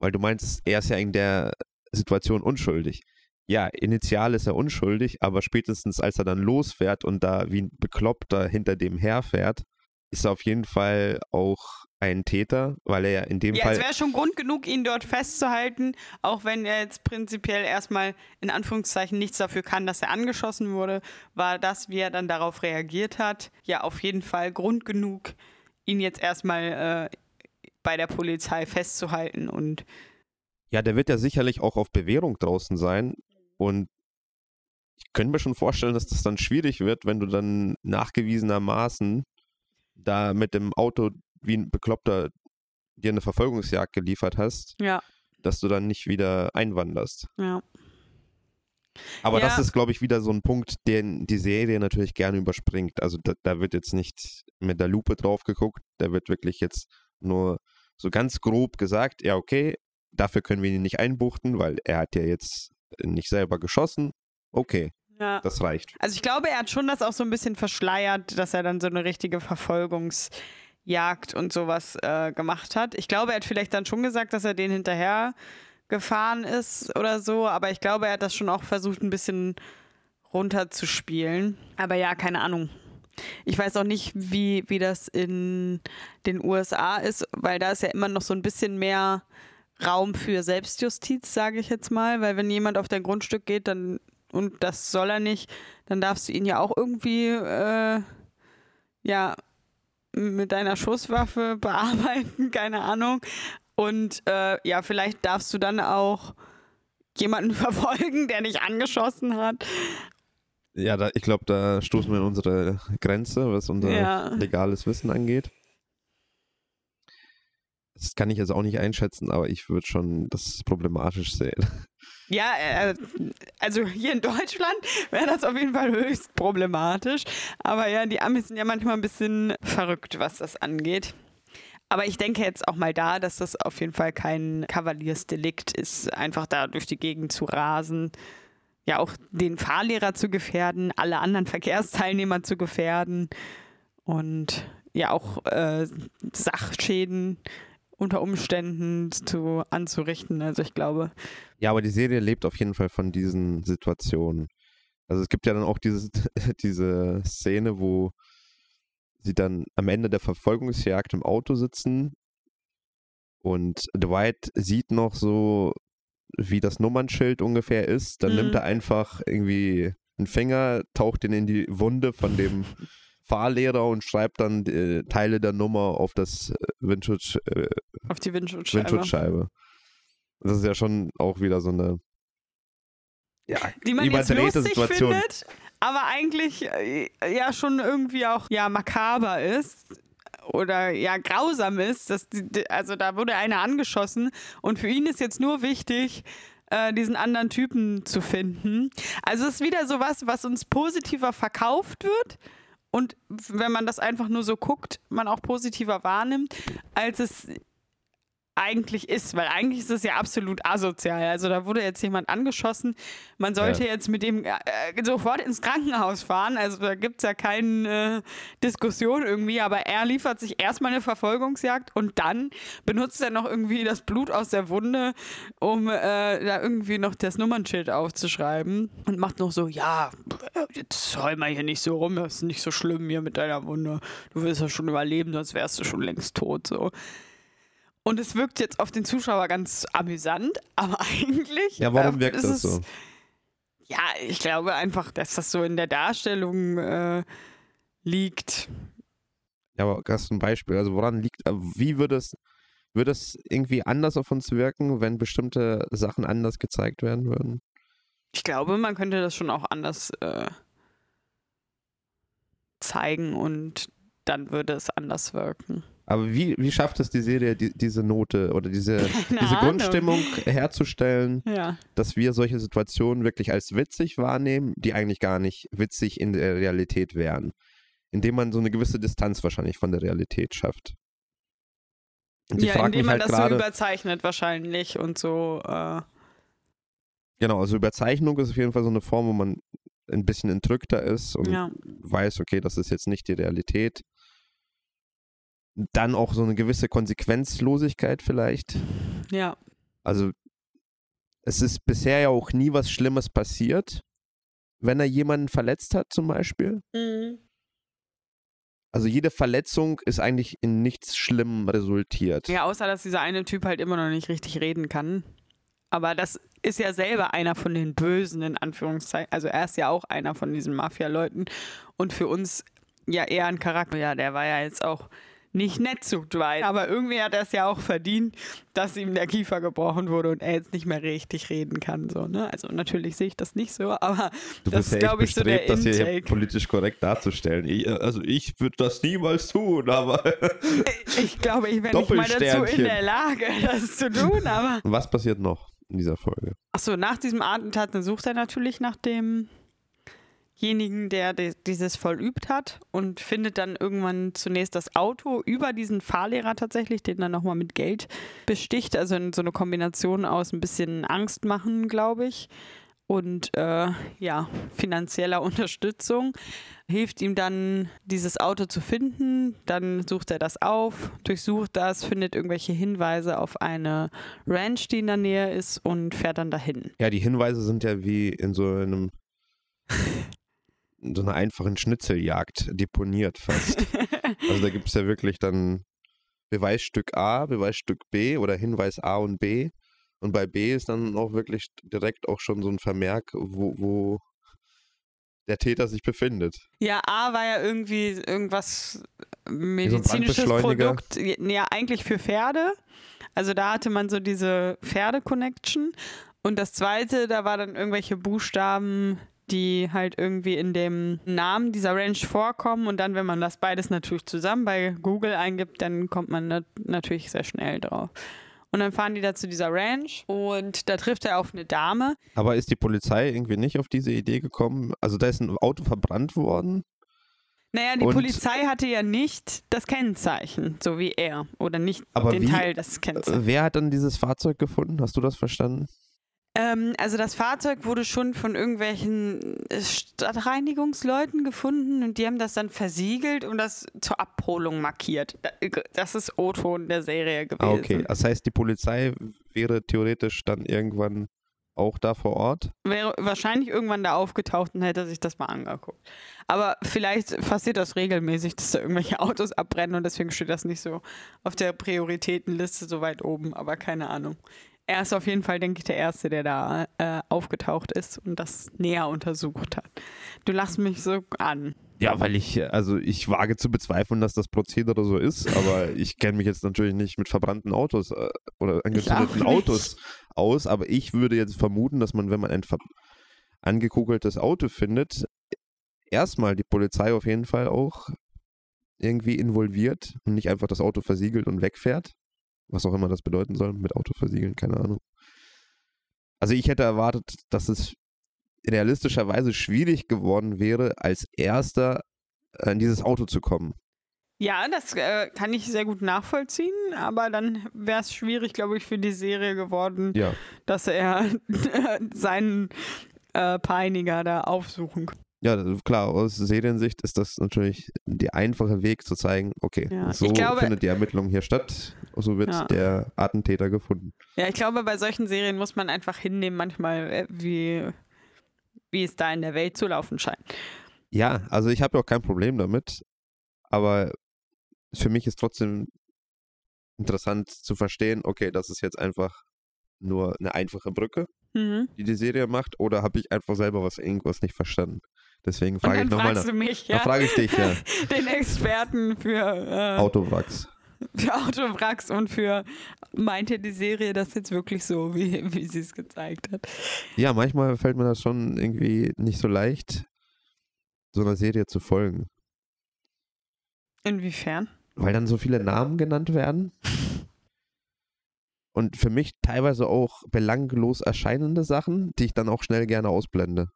weil du meinst, er ist ja in der Situation unschuldig. Ja, initial ist er unschuldig, aber spätestens als er dann losfährt und da wie ein Bekloppter hinter dem herfährt, ist er auf jeden Fall auch ein Täter, weil er ja in dem ja, Fall. Es wäre schon Grund genug, ihn dort festzuhalten, auch wenn er jetzt prinzipiell erstmal in Anführungszeichen nichts dafür kann, dass er angeschossen wurde, war das, wie er dann darauf reagiert hat, ja auf jeden Fall Grund genug, ihn jetzt erstmal äh, bei der Polizei festzuhalten und. Ja, der wird ja sicherlich auch auf Bewährung draußen sein und ich könnte mir schon vorstellen, dass das dann schwierig wird, wenn du dann nachgewiesenermaßen da mit dem Auto wie ein Bekloppter dir eine Verfolgungsjagd geliefert hast, ja. dass du dann nicht wieder einwanderst. Ja. Aber ja. das ist, glaube ich, wieder so ein Punkt, den die Serie natürlich gerne überspringt. Also da, da, wird jetzt nicht mit der Lupe drauf geguckt, da wird wirklich jetzt nur so ganz grob gesagt, ja, okay, dafür können wir ihn nicht einbuchten, weil er hat ja jetzt nicht selber geschossen. Okay, ja. das reicht. Also ich glaube, er hat schon das auch so ein bisschen verschleiert, dass er dann so eine richtige Verfolgungs- Jagd und sowas äh, gemacht hat. Ich glaube, er hat vielleicht dann schon gesagt, dass er den hinterher gefahren ist oder so, aber ich glaube, er hat das schon auch versucht, ein bisschen runterzuspielen. Aber ja, keine Ahnung. Ich weiß auch nicht, wie, wie das in den USA ist, weil da ist ja immer noch so ein bisschen mehr Raum für Selbstjustiz, sage ich jetzt mal, weil wenn jemand auf dein Grundstück geht, dann und das soll er nicht, dann darfst du ihn ja auch irgendwie äh, ja mit deiner Schusswaffe <laughs> bearbeiten, keine Ahnung. Und äh, ja, vielleicht darfst du dann auch jemanden <laughs> verfolgen, der dich angeschossen hat. Ja, da, ich glaube, da stoßen wir in unsere Grenze, was unser ja. legales Wissen angeht. Das kann ich jetzt auch nicht einschätzen, aber ich würde schon das problematisch sehen. Ja, äh, also hier in Deutschland wäre das auf jeden Fall höchst problematisch. Aber ja, die Amis sind ja manchmal ein bisschen verrückt, was das angeht. Aber ich denke jetzt auch mal da, dass das auf jeden Fall kein Kavaliersdelikt ist, einfach da durch die Gegend zu rasen. Ja, auch den Fahrlehrer zu gefährden, alle anderen Verkehrsteilnehmer zu gefährden und ja auch äh, Sachschäden unter Umständen zu anzurichten. Also ich glaube. Ja, aber die Serie lebt auf jeden Fall von diesen Situationen. Also es gibt ja dann auch diese, <laughs> diese Szene, wo sie dann am Ende der Verfolgungsjagd im Auto sitzen und Dwight sieht noch so, wie das Nummernschild ungefähr ist. Dann mhm. nimmt er einfach irgendwie einen Finger, taucht ihn in die Wunde von dem <laughs> Fahrlehrer und schreibt dann äh, Teile der Nummer auf das äh, Windschutz, äh, auf die Windschutzscheibe. Windschutzscheibe. Das ist ja schon auch wieder so eine ja, die man jetzt lustig Situation. findet, aber eigentlich äh, ja schon irgendwie auch ja makaber ist oder ja grausam ist. Dass die, also da wurde einer angeschossen und für ihn ist jetzt nur wichtig, äh, diesen anderen Typen zu finden. Also es ist wieder so was, was uns positiver verkauft wird und wenn man das einfach nur so guckt, man auch positiver wahrnimmt, als es eigentlich ist, weil eigentlich ist es ja absolut asozial. Also da wurde jetzt jemand angeschossen, man sollte ja. jetzt mit dem äh, sofort ins Krankenhaus fahren, also da gibt es ja keine äh, Diskussion irgendwie, aber er liefert sich erstmal eine Verfolgungsjagd und dann benutzt er noch irgendwie das Blut aus der Wunde, um äh, da irgendwie noch das Nummernschild aufzuschreiben und macht noch so, ja, jetzt heul mal hier nicht so rum, das ist nicht so schlimm hier mit deiner Wunde, du wirst ja schon überleben, sonst wärst du schon längst tot, so. Und es wirkt jetzt auf den Zuschauer ganz amüsant, aber <laughs> eigentlich. Ja, warum äh, wirkt das so? Ja, ich glaube einfach, dass das so in der Darstellung äh, liegt. Ja, aber hast du ein Beispiel? Also woran liegt, äh, wie würde es, würde es irgendwie anders auf uns wirken, wenn bestimmte Sachen anders gezeigt werden würden? Ich glaube, man könnte das schon auch anders äh, zeigen und dann würde es anders wirken. Aber wie, wie schafft es die Serie, die, diese Note oder diese, <laughs> diese Grundstimmung herzustellen, ja. dass wir solche Situationen wirklich als witzig wahrnehmen, die eigentlich gar nicht witzig in der Realität wären? Indem man so eine gewisse Distanz wahrscheinlich von der Realität schafft. Und ja, indem man halt das grade, so überzeichnet wahrscheinlich und so. Äh genau, also Überzeichnung ist auf jeden Fall so eine Form, wo man ein bisschen entrückter ist und ja. weiß, okay, das ist jetzt nicht die Realität dann auch so eine gewisse Konsequenzlosigkeit vielleicht. Ja. Also es ist bisher ja auch nie was Schlimmes passiert, wenn er jemanden verletzt hat zum Beispiel. Mhm. Also jede Verletzung ist eigentlich in nichts Schlimmem resultiert. Ja, außer dass dieser eine Typ halt immer noch nicht richtig reden kann. Aber das ist ja selber einer von den Bösen, in Anführungszeichen. Also er ist ja auch einer von diesen Mafia-Leuten. Und für uns ja eher ein Charakter. Ja, der war ja jetzt auch nicht nett zu Dwight. Aber irgendwie hat er es ja auch verdient, dass ihm der Kiefer gebrochen wurde und er jetzt nicht mehr richtig reden kann. So, ne? Also natürlich sehe ich das nicht so, aber du das ist, glaube ich, so der das Intake. hier politisch korrekt darzustellen. Ich, also ich würde das niemals tun, aber <laughs> ich glaube, ich wäre nicht mal dazu in der Lage, <laughs> das zu tun. Aber was passiert noch in dieser Folge? Achso, nach diesem Attentat sucht er natürlich nach dem demjenigen, der dieses vollübt hat und findet dann irgendwann zunächst das Auto über diesen Fahrlehrer tatsächlich, den dann nochmal mit Geld besticht. Also in so eine Kombination aus ein bisschen Angst machen, glaube ich, und äh, ja, finanzieller <laughs> Unterstützung. Hilft ihm dann, dieses Auto zu finden. Dann sucht er das auf, durchsucht das, findet irgendwelche Hinweise auf eine Ranch, die in der Nähe ist und fährt dann dahin. Ja, die Hinweise sind ja wie in so einem <laughs> so einer einfachen Schnitzeljagd deponiert fast. <laughs> also da gibt es ja wirklich dann Beweisstück A, Beweisstück B oder Hinweis A und B. Und bei B ist dann auch wirklich direkt auch schon so ein Vermerk, wo, wo der Täter sich befindet. Ja, A war ja irgendwie irgendwas medizinisches so Produkt, ja eigentlich für Pferde. Also da hatte man so diese Pferde-Connection. Und das zweite, da war dann irgendwelche Buchstaben die halt irgendwie in dem Namen dieser Ranch vorkommen. Und dann, wenn man das beides natürlich zusammen bei Google eingibt, dann kommt man natürlich sehr schnell drauf. Und dann fahren die da zu dieser Ranch und da trifft er auf eine Dame. Aber ist die Polizei irgendwie nicht auf diese Idee gekommen? Also da ist ein Auto verbrannt worden. Naja, die und Polizei hatte ja nicht das Kennzeichen, so wie er. Oder nicht den wie, Teil des Kennzeichens. Wer hat dann dieses Fahrzeug gefunden? Hast du das verstanden? Ähm, also das Fahrzeug wurde schon von irgendwelchen Stadtreinigungsleuten gefunden und die haben das dann versiegelt und das zur Abholung markiert. Das ist O-Ton der Serie ah, gewesen. okay, das heißt, die Polizei wäre theoretisch dann irgendwann auch da vor Ort? Wäre wahrscheinlich irgendwann da aufgetaucht und hätte sich das mal angeguckt. Aber vielleicht passiert das regelmäßig, dass da irgendwelche Autos abbrennen und deswegen steht das nicht so auf der Prioritätenliste so weit oben, aber keine Ahnung er ist auf jeden Fall, denke ich, der Erste, der da äh, aufgetaucht ist und das näher untersucht hat. Du lachst mich so an. Ja, weil ich, also ich wage zu bezweifeln, dass das Prozedere so ist, aber <laughs> ich kenne mich jetzt natürlich nicht mit verbrannten Autos äh, oder angezündeten Autos aus, aber ich würde jetzt vermuten, dass man, wenn man ein angekugeltes Auto findet, erstmal die Polizei auf jeden Fall auch irgendwie involviert und nicht einfach das Auto versiegelt und wegfährt. Was auch immer das bedeuten soll, mit Auto versiegeln, keine Ahnung. Also ich hätte erwartet, dass es realistischerweise schwierig geworden wäre, als erster in dieses Auto zu kommen. Ja, das äh, kann ich sehr gut nachvollziehen, aber dann wäre es schwierig, glaube ich, für die Serie geworden, Ja. dass er <laughs> seinen äh, Peiniger da aufsuchen kann. Ja, klar, aus Seriensicht ist das natürlich der einfache Weg zu zeigen, okay, Ja, so glaube- findet die Ermittlung hier statt, so wird Ja. der Attentäter gefunden. Ja, ich glaube, bei solchen Serien muss man einfach hinnehmen, manchmal, äh, wie, wie es da in der Welt zu laufen scheint. Ja, also ich habe auch kein Problem damit, aber für mich ist trotzdem interessant zu verstehen, okay, das ist jetzt einfach nur eine einfache Brücke, Mhm. die die Serie macht, oder habe ich einfach selber was irgendwas nicht verstanden? Deswegen frage ich dann nochmal fragst du mich, Da ja, frage ich dich ja. <laughs> den Experten für, äh, Autowracks. für Autowracks und für, meinte die Serie das jetzt wirklich so, wie, wie sie es gezeigt hat? Ja, manchmal fällt mir das schon irgendwie nicht so leicht, so einer Serie zu folgen. Inwiefern? weil dann so viele Namen genannt werden. Und für mich teilweise auch belanglos erscheinende Sachen, die ich dann auch schnell gerne ausblende.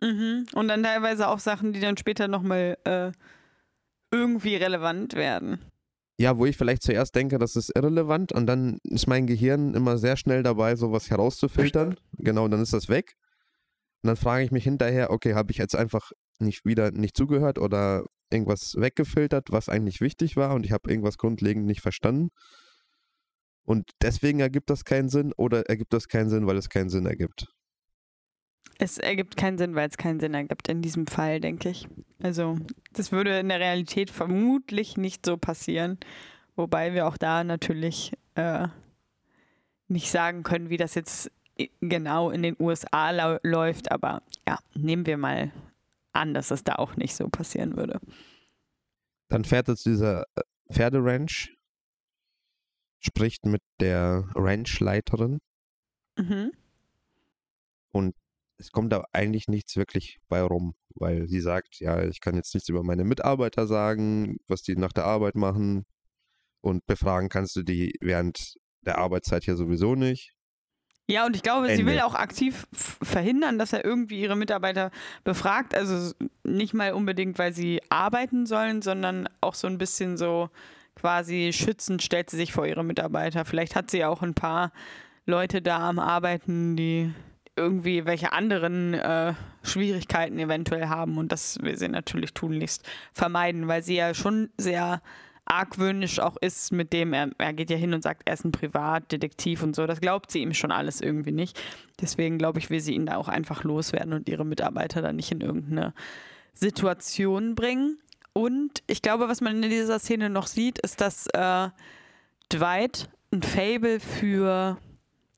Mhm. Und dann teilweise auch Sachen, die dann später nochmal äh, irgendwie relevant werden. Ja, wo ich vielleicht zuerst denke, das ist irrelevant und dann ist mein Gehirn immer sehr schnell dabei, sowas herauszufiltern. Genau, dann ist das weg. Und dann frage ich mich hinterher, okay, habe ich jetzt einfach nicht wieder nicht zugehört oder irgendwas weggefiltert, was eigentlich wichtig war und ich habe irgendwas grundlegend nicht verstanden. Und deswegen ergibt das keinen Sinn oder ergibt das keinen Sinn, weil es keinen Sinn ergibt. Es ergibt keinen Sinn, weil es keinen Sinn ergibt in diesem Fall, denke ich. Also, das würde in der Realität vermutlich nicht so passieren. Wobei wir auch da natürlich äh, nicht sagen können, wie das jetzt genau in den USA läuft. Aber ja, nehmen wir mal an, dass es da auch nicht so passieren würde. Dann fährt er zu dieser äh, Pferderanch, spricht mit der Ranchleiterin Mhm. und es kommt da eigentlich nichts wirklich bei rum, weil sie sagt, ja, ich kann jetzt nichts über meine Mitarbeiter sagen, was die nach der Arbeit machen und befragen kannst du die während der Arbeitszeit hier sowieso nicht. Ja, und ich glaube, sie Ende. will auch aktiv verhindern, dass er irgendwie ihre Mitarbeiter befragt. Also nicht mal unbedingt, weil sie arbeiten sollen, sondern auch so ein bisschen so quasi schützend stellt sie sich vor ihre Mitarbeiter. Vielleicht hat sie ja auch ein paar Leute da am Arbeiten, die irgendwie welche anderen äh, Schwierigkeiten eventuell haben. Und das will sie natürlich tunlichst vermeiden, weil sie ja schon sehr argwöhnisch auch ist, mit dem er, er geht ja hin und sagt, er ist ein Privatdetektiv und so. Das glaubt sie ihm schon alles irgendwie nicht. Deswegen glaube ich, will sie ihn da auch einfach loswerden und ihre Mitarbeiter dann nicht in irgendeine Situation bringen. Und ich glaube, was man in dieser Szene noch sieht, ist, dass äh, Dwight ein Fable für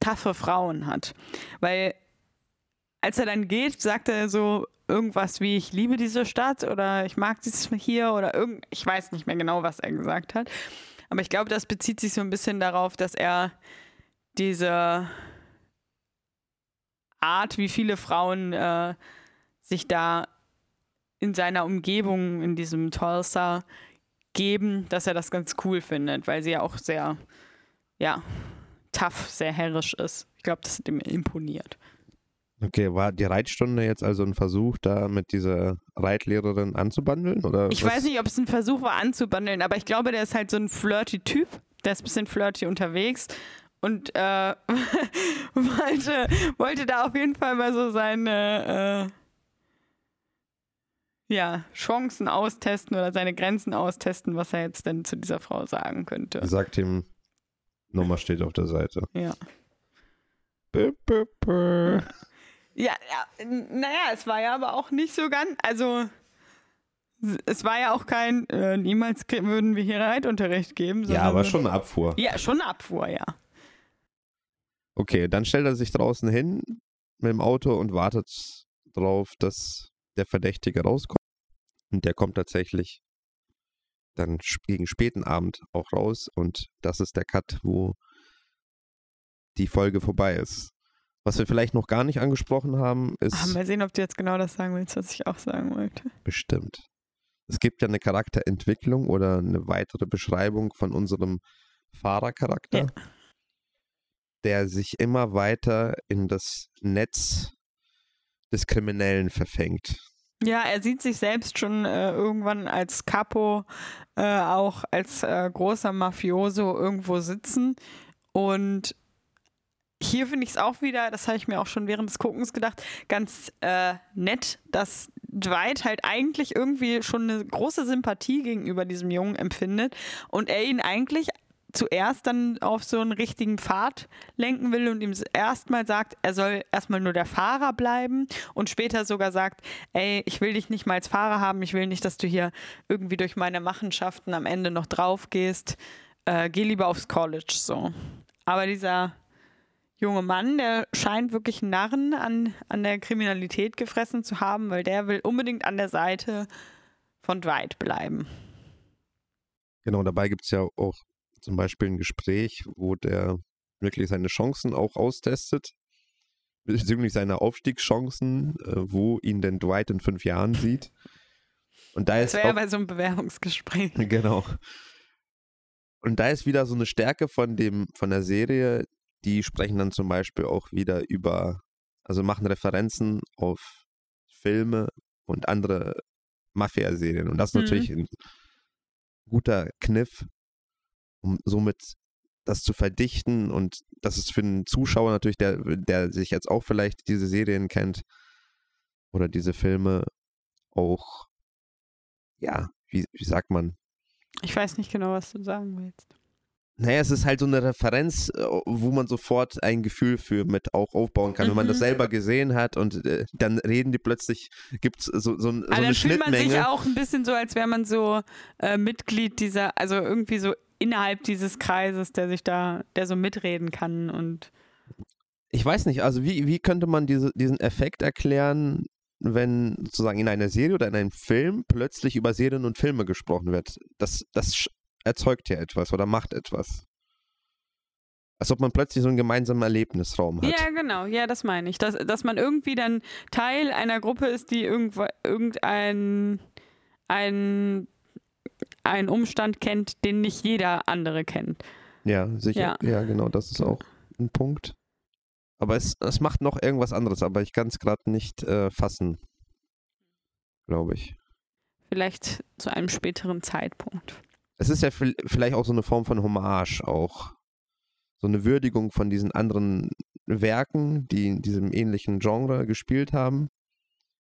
taffe Frauen hat. Weil als er dann geht, sagt er so irgendwas wie, ich liebe diese Stadt oder ich mag dies <laughs> hier oder irgend, ich weiß nicht mehr genau, was er gesagt hat. Aber ich glaube, das bezieht sich so ein bisschen darauf, dass er diese Art, wie viele Frauen äh, sich da in seiner Umgebung, in diesem Tulsa, geben, dass er das ganz cool findet, weil sie ja auch sehr, ja, tough, sehr herrisch ist. Ich glaube, das hat ihm imponiert. Okay, war die Reitstunde jetzt also ein Versuch, da mit dieser Reitlehrerin anzubandeln? Oder Ich was? weiß nicht, ob es ein Versuch war anzubandeln, aber ich glaube, der ist halt so ein flirty Typ. Der ist ein bisschen flirty unterwegs und äh, <laughs> wollte, wollte da auf jeden Fall mal so seine äh, ja, Chancen austesten oder seine Grenzen austesten, was er jetzt denn zu dieser Frau sagen könnte. Sagt ihm, Nummer steht auf der Seite. Ja. Bö, bö, bö. <laughs> Ja, ja, naja, es war ja aber auch nicht so ganz, also es war ja auch kein, äh, niemals würden wir hier Reitunterricht geben. Ja, aber schon eine Abfuhr. Ja, schon eine Abfuhr, ja. Okay, dann stellt er sich draußen hin mit dem Auto und wartet drauf, dass der Verdächtige rauskommt. Und der kommt tatsächlich dann gegen späten Abend auch raus. Und das ist der Cut, wo die Folge vorbei ist. Was wir vielleicht noch gar nicht angesprochen haben, ist Ah, mal sehen, ob du jetzt genau das sagen willst, was ich auch sagen wollte. bestimmt. Es gibt ja eine Charakterentwicklung oder eine weitere Beschreibung von unserem Fahrercharakter, Ja. der sich immer weiter in das Netz des Kriminellen verfängt. Ja, er sieht sich selbst schon äh, irgendwann als Capo, äh, auch als äh, großer Mafioso irgendwo sitzen. Und hier finde ich es auch wieder, das habe ich mir auch schon während des Guckens gedacht, ganz äh, nett, dass Dwight halt eigentlich irgendwie schon eine große Sympathie gegenüber diesem Jungen empfindet und er ihn eigentlich zuerst dann auf so einen richtigen Pfad lenken will und ihm erstmal sagt, er soll erstmal nur der Fahrer bleiben und später sogar sagt, ey, ich will dich nicht mal als Fahrer haben, ich will nicht, dass du hier irgendwie durch meine Machenschaften am Ende noch drauf gehst, äh, geh lieber aufs College so. Aber dieser junge Mann, der scheint wirklich Narren an, an der Kriminalität gefressen zu haben, weil der will unbedingt an der Seite von Dwight bleiben. Genau, dabei gibt es ja auch zum Beispiel ein Gespräch, wo der wirklich seine Chancen auch austestet, bezüglich seiner Aufstiegschancen, äh, wo ihn denn Dwight in fünf Jahren sieht. Und da ist das wäre bei so einem Bewerbungsgespräch. <laughs> Genau. Und da ist wieder so eine Stärke von dem, von der Serie, die sprechen dann zum Beispiel auch wieder über, also machen Referenzen auf Filme und andere Mafia-Serien. Und das ist mhm. natürlich ein guter Kniff, um somit das zu verdichten und das ist für einen Zuschauer natürlich, der, der sich jetzt auch vielleicht diese Serien kennt oder diese Filme auch, ja, wie, wie sagt man? Ich weiß nicht genau, was du sagen willst. Naja, es ist halt so eine Referenz, äh, wo man sofort ein Gefühl für mit auch aufbauen kann. Mhm. Wenn man das mhm. selber gesehen hat und äh, dann reden die plötzlich, gibt es so, so, so also eine Schnittmenge. fühlt man sich auch ein bisschen so, als wäre man so äh, Mitglied dieser, also irgendwie so innerhalb dieses Kreises, der sich da, der so mitreden kann und ich weiß nicht, also wie, wie könnte man diese, diesen Effekt erklären, wenn sozusagen in einer Serie oder in einem Film plötzlich über Serien und Filme gesprochen wird? Das, das erzeugt ja etwas oder macht etwas. Als ob man plötzlich so einen gemeinsamen Erlebnisraum hat. Ja, genau, ja, das meine ich. Dass, dass man irgendwie dann Teil einer Gruppe ist, die irgendwo, irgendein ein einen Umstand kennt, den nicht jeder andere kennt. Ja, sicher. Ja, ja genau, das ist auch ein Punkt. Aber es, es macht noch irgendwas anderes, aber ich kann es gerade nicht äh, fassen, glaube ich. Vielleicht zu einem späteren Zeitpunkt. Es ist ja vielleicht auch so eine Form von Hommage auch. So eine Würdigung von diesen anderen Werken, die in diesem ähnlichen Genre gespielt haben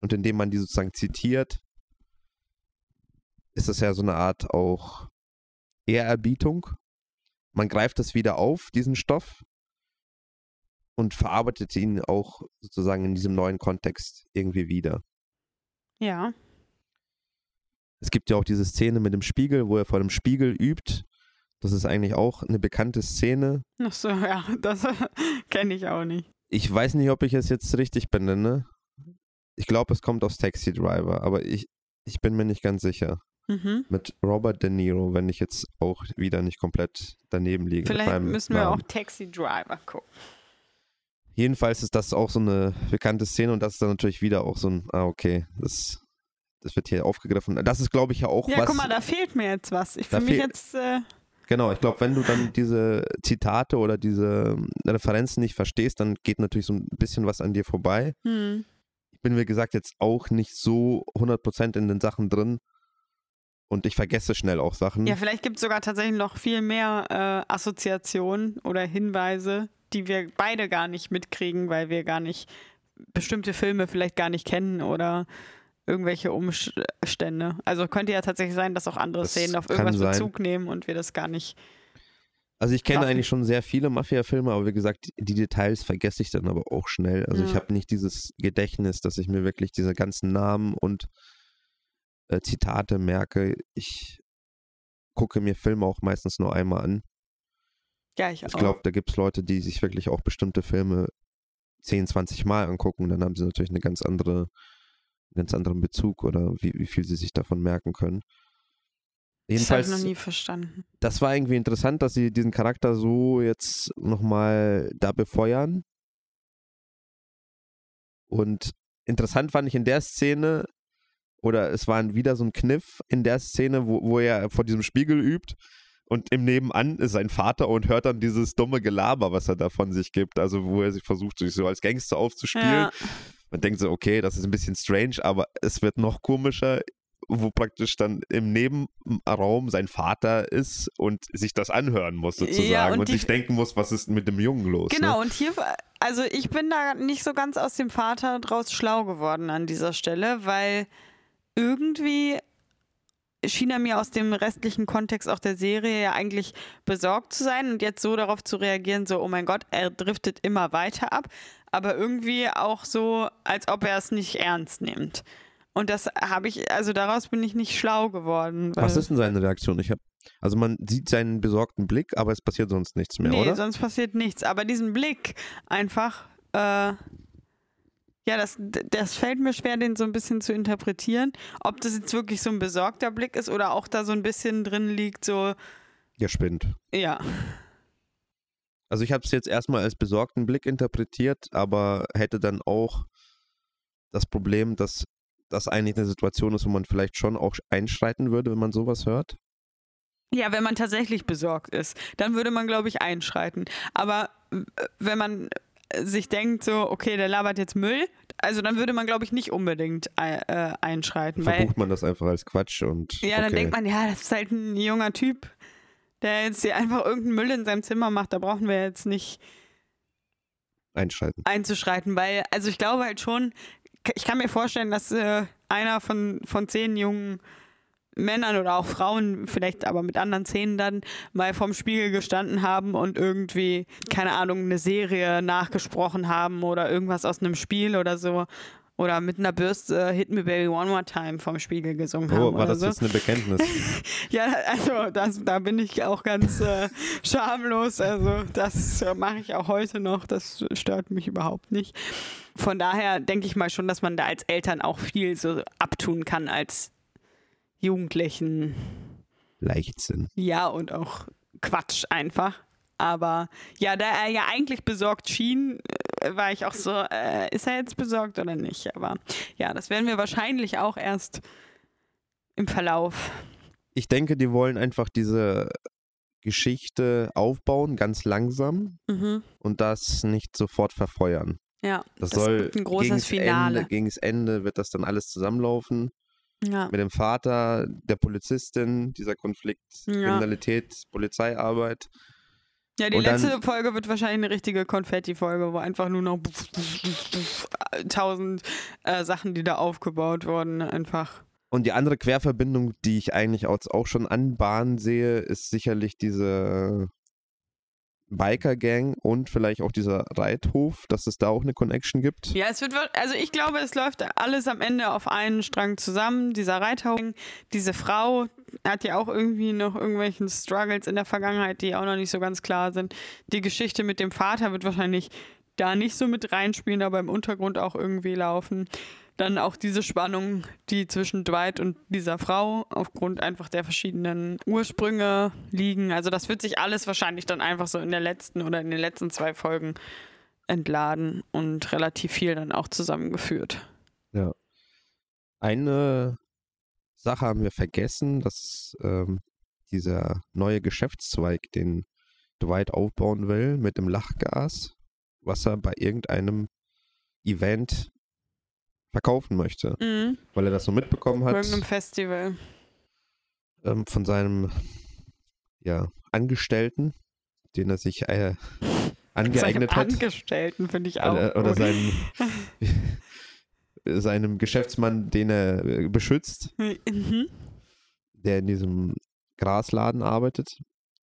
und indem man die sozusagen zitiert, ist das ja so eine Art auch Ehrerbietung. Man greift das wieder auf, diesen Stoff, und verarbeitet ihn auch sozusagen in diesem neuen Kontext irgendwie wieder. Ja. Es gibt ja auch diese Szene mit dem Spiegel, wo er vor dem Spiegel übt. Das ist eigentlich auch eine bekannte Szene. Ach so, ja, <laughs> das <laughs> kenne ich auch nicht. Ich weiß nicht, ob ich es jetzt richtig benenne. Ich glaube, es kommt aus Taxi Driver, aber ich, ich bin mir nicht ganz sicher. Mhm. Mit Robert De Niro, wenn ich jetzt auch wieder nicht komplett daneben liege. Vielleicht müssen wir Namen. auch Taxi Driver gucken. Jedenfalls ist das auch so eine bekannte Szene und das ist dann natürlich wieder auch so ein, ah, okay, das, das wird hier aufgegriffen. Das ist, glaube ich, ja auch ja, was. Ja, guck mal, da fehlt mir jetzt was. Ich fühle mich jetzt. Äh Genau, ich glaube, wenn du dann diese Zitate oder diese Referenzen nicht verstehst, dann geht natürlich so ein bisschen was an dir vorbei. Hm. Ich bin, wie gesagt, jetzt auch nicht so 100% in den Sachen drin, und ich vergesse schnell auch Sachen. Ja, vielleicht gibt es sogar tatsächlich noch viel mehr äh, Assoziationen oder Hinweise, die wir beide gar nicht mitkriegen, weil wir gar nicht bestimmte Filme vielleicht gar nicht kennen oder irgendwelche Umstände. Also könnte ja tatsächlich sein, dass auch andere das Szenen auf irgendwas Bezug nehmen und wir das gar nicht. Also ich kenne schaffen. eigentlich schon sehr viele Mafia-Filme, aber wie gesagt, die Details vergesse ich dann aber auch schnell. Also ja. ich habe nicht dieses Gedächtnis, dass ich mir wirklich diese ganzen Namen und äh, Zitate merke. Ich gucke mir Filme auch meistens nur einmal an. Ja, ich, ich glaube, da gibt es Leute, die sich wirklich auch bestimmte Filme 10, 20 Mal angucken. Dann haben sie natürlich eine ganz andere, ganz anderen Bezug oder wie, wie viel sie sich davon merken können. Jedenfalls, das habe ich noch nie verstanden. Das war irgendwie interessant, dass sie diesen Charakter so jetzt nochmal da befeuern. Und interessant fand ich in der Szene, oder es war wieder so ein Kniff in der Szene, wo, wo er vor diesem Spiegel übt und im Nebenan ist sein Vater und hört dann dieses dumme Gelaber, was er da von sich gibt. Also wo er sich versucht, sich so als Gangster aufzuspielen. Ja. Man denkt so, okay, das ist ein bisschen strange, aber es wird noch komischer, wo praktisch dann im Nebenraum sein Vater ist und sich das anhören muss sozusagen Ja, und und, sich denken muss, was ist mit dem Jungen los? Genau, Ne? und hier, also ich bin da nicht so ganz aus dem Vater draus schlau geworden an dieser Stelle, weil irgendwie schien er mir aus dem restlichen Kontext auch der Serie ja eigentlich besorgt zu sein und jetzt so darauf zu reagieren, so, oh mein Gott, er driftet immer weiter ab, aber irgendwie auch so, als ob er es nicht ernst nimmt. Und das habe ich, also daraus bin ich nicht schlau geworden. Was ist denn seine Reaktion? Ich hab, also man sieht seinen besorgten Blick, aber es passiert sonst nichts mehr, nee, oder? sonst passiert nichts. Aber diesen Blick einfach, äh, ja, das, das fällt mir schwer, den so ein bisschen zu interpretieren. Ob das jetzt wirklich so ein besorgter Blick ist oder auch da so ein bisschen drin liegt, so, Der spinnt. ja. Also ich habe es jetzt erstmal als besorgten Blick interpretiert, aber hätte dann auch das Problem, dass das eigentlich eine Situation ist, wo man vielleicht schon auch einschreiten würde, wenn man sowas hört. Ja, wenn man tatsächlich besorgt ist, dann würde man, glaube ich, einschreiten. Aber wenn man sich denkt, so, okay, der labert jetzt Müll, also dann würde man, glaube ich, nicht unbedingt äh, äh, einschreiten. Weil, Verbucht man das einfach als Quatsch und ja, dann okay. denkt man, ja, das ist halt ein junger Typ, der jetzt hier einfach irgendeinen Müll in seinem Zimmer macht. Da brauchen wir jetzt nicht einschreiten. einzuschreiten, weil, also ich glaube halt schon, ich kann mir vorstellen, dass äh, einer von, von zehn jungen Männern oder auch Frauen, vielleicht aber mit anderen Szenen dann, mal vorm Spiegel gestanden haben und irgendwie, keine Ahnung, eine Serie nachgesprochen haben oder irgendwas aus einem Spiel oder so. Oder mit einer Bürste äh, Hit Me Baby One More Time vom Spiegel gesungen haben. Oh, war das so. jetzt eine Bekenntnis? <laughs> Ja, also das, da bin ich auch ganz äh, schamlos. Also das äh, mache ich auch heute noch. Das stört mich überhaupt nicht. Von daher denke ich mal schon, dass man da als Eltern auch viel so abtun kann als Jugendlichen. Leichtsinn. Ja, und auch Quatsch einfach. Aber ja, da er ja eigentlich besorgt schien, äh, war ich auch so, äh, ist er jetzt besorgt oder nicht? Aber ja, das werden wir wahrscheinlich auch erst im Verlauf. Ich denke, die wollen einfach diese Geschichte aufbauen, ganz langsam Mhm. und das nicht sofort verfeuern. Ja, Das, Das soll ein großes Finale. Ende, gegens Ende wird das dann alles zusammenlaufen. Ja. Mit dem Vater, der Polizistin, dieser Konflikt, Ja. Kriminalität, Polizeiarbeit. Ja, die Und dann- letzte Folge wird wahrscheinlich eine richtige Konfetti-Folge, wo einfach nur noch tausend äh, Sachen, die da aufgebaut wurden, einfach. Und die andere Querverbindung, die ich eigentlich auch, auch schon anbahnen sehe, ist sicherlich diese Biker-Gang und vielleicht auch dieser Reithof, dass es da auch eine Connection gibt. Ja, es wird, also ich glaube, es läuft alles am Ende auf einen Strang zusammen. Dieser Reithauing, diese Frau hat ja auch irgendwie noch irgendwelchen Struggles in der Vergangenheit, die auch noch nicht so ganz klar sind. Die Geschichte mit dem Vater wird wahrscheinlich da nicht so mit reinspielen, aber im Untergrund auch irgendwie laufen. Dann auch diese Spannung, die zwischen Dwight und dieser Frau aufgrund einfach der verschiedenen Ursprünge liegen. Also das wird sich alles wahrscheinlich dann einfach so in der letzten oder in den letzten zwei Folgen entladen und relativ viel dann auch zusammengeführt. Eine Sache haben wir vergessen, dass ähm, dieser neue Geschäftszweig, den Dwight aufbauen will, mit dem Lachgas, was er bei irgendeinem Event verkaufen möchte, Mhm. weil er das so mitbekommen Bei hat irgendeinem Festival. ähm, von seinem ja, Angestellten, den er sich äh, angeeignet Seinem hat. Angestellten finde ich auch. Oder, oder seinem, <laughs> seinem Geschäftsmann, den er äh, beschützt, Mhm. der in diesem Grasladen arbeitet.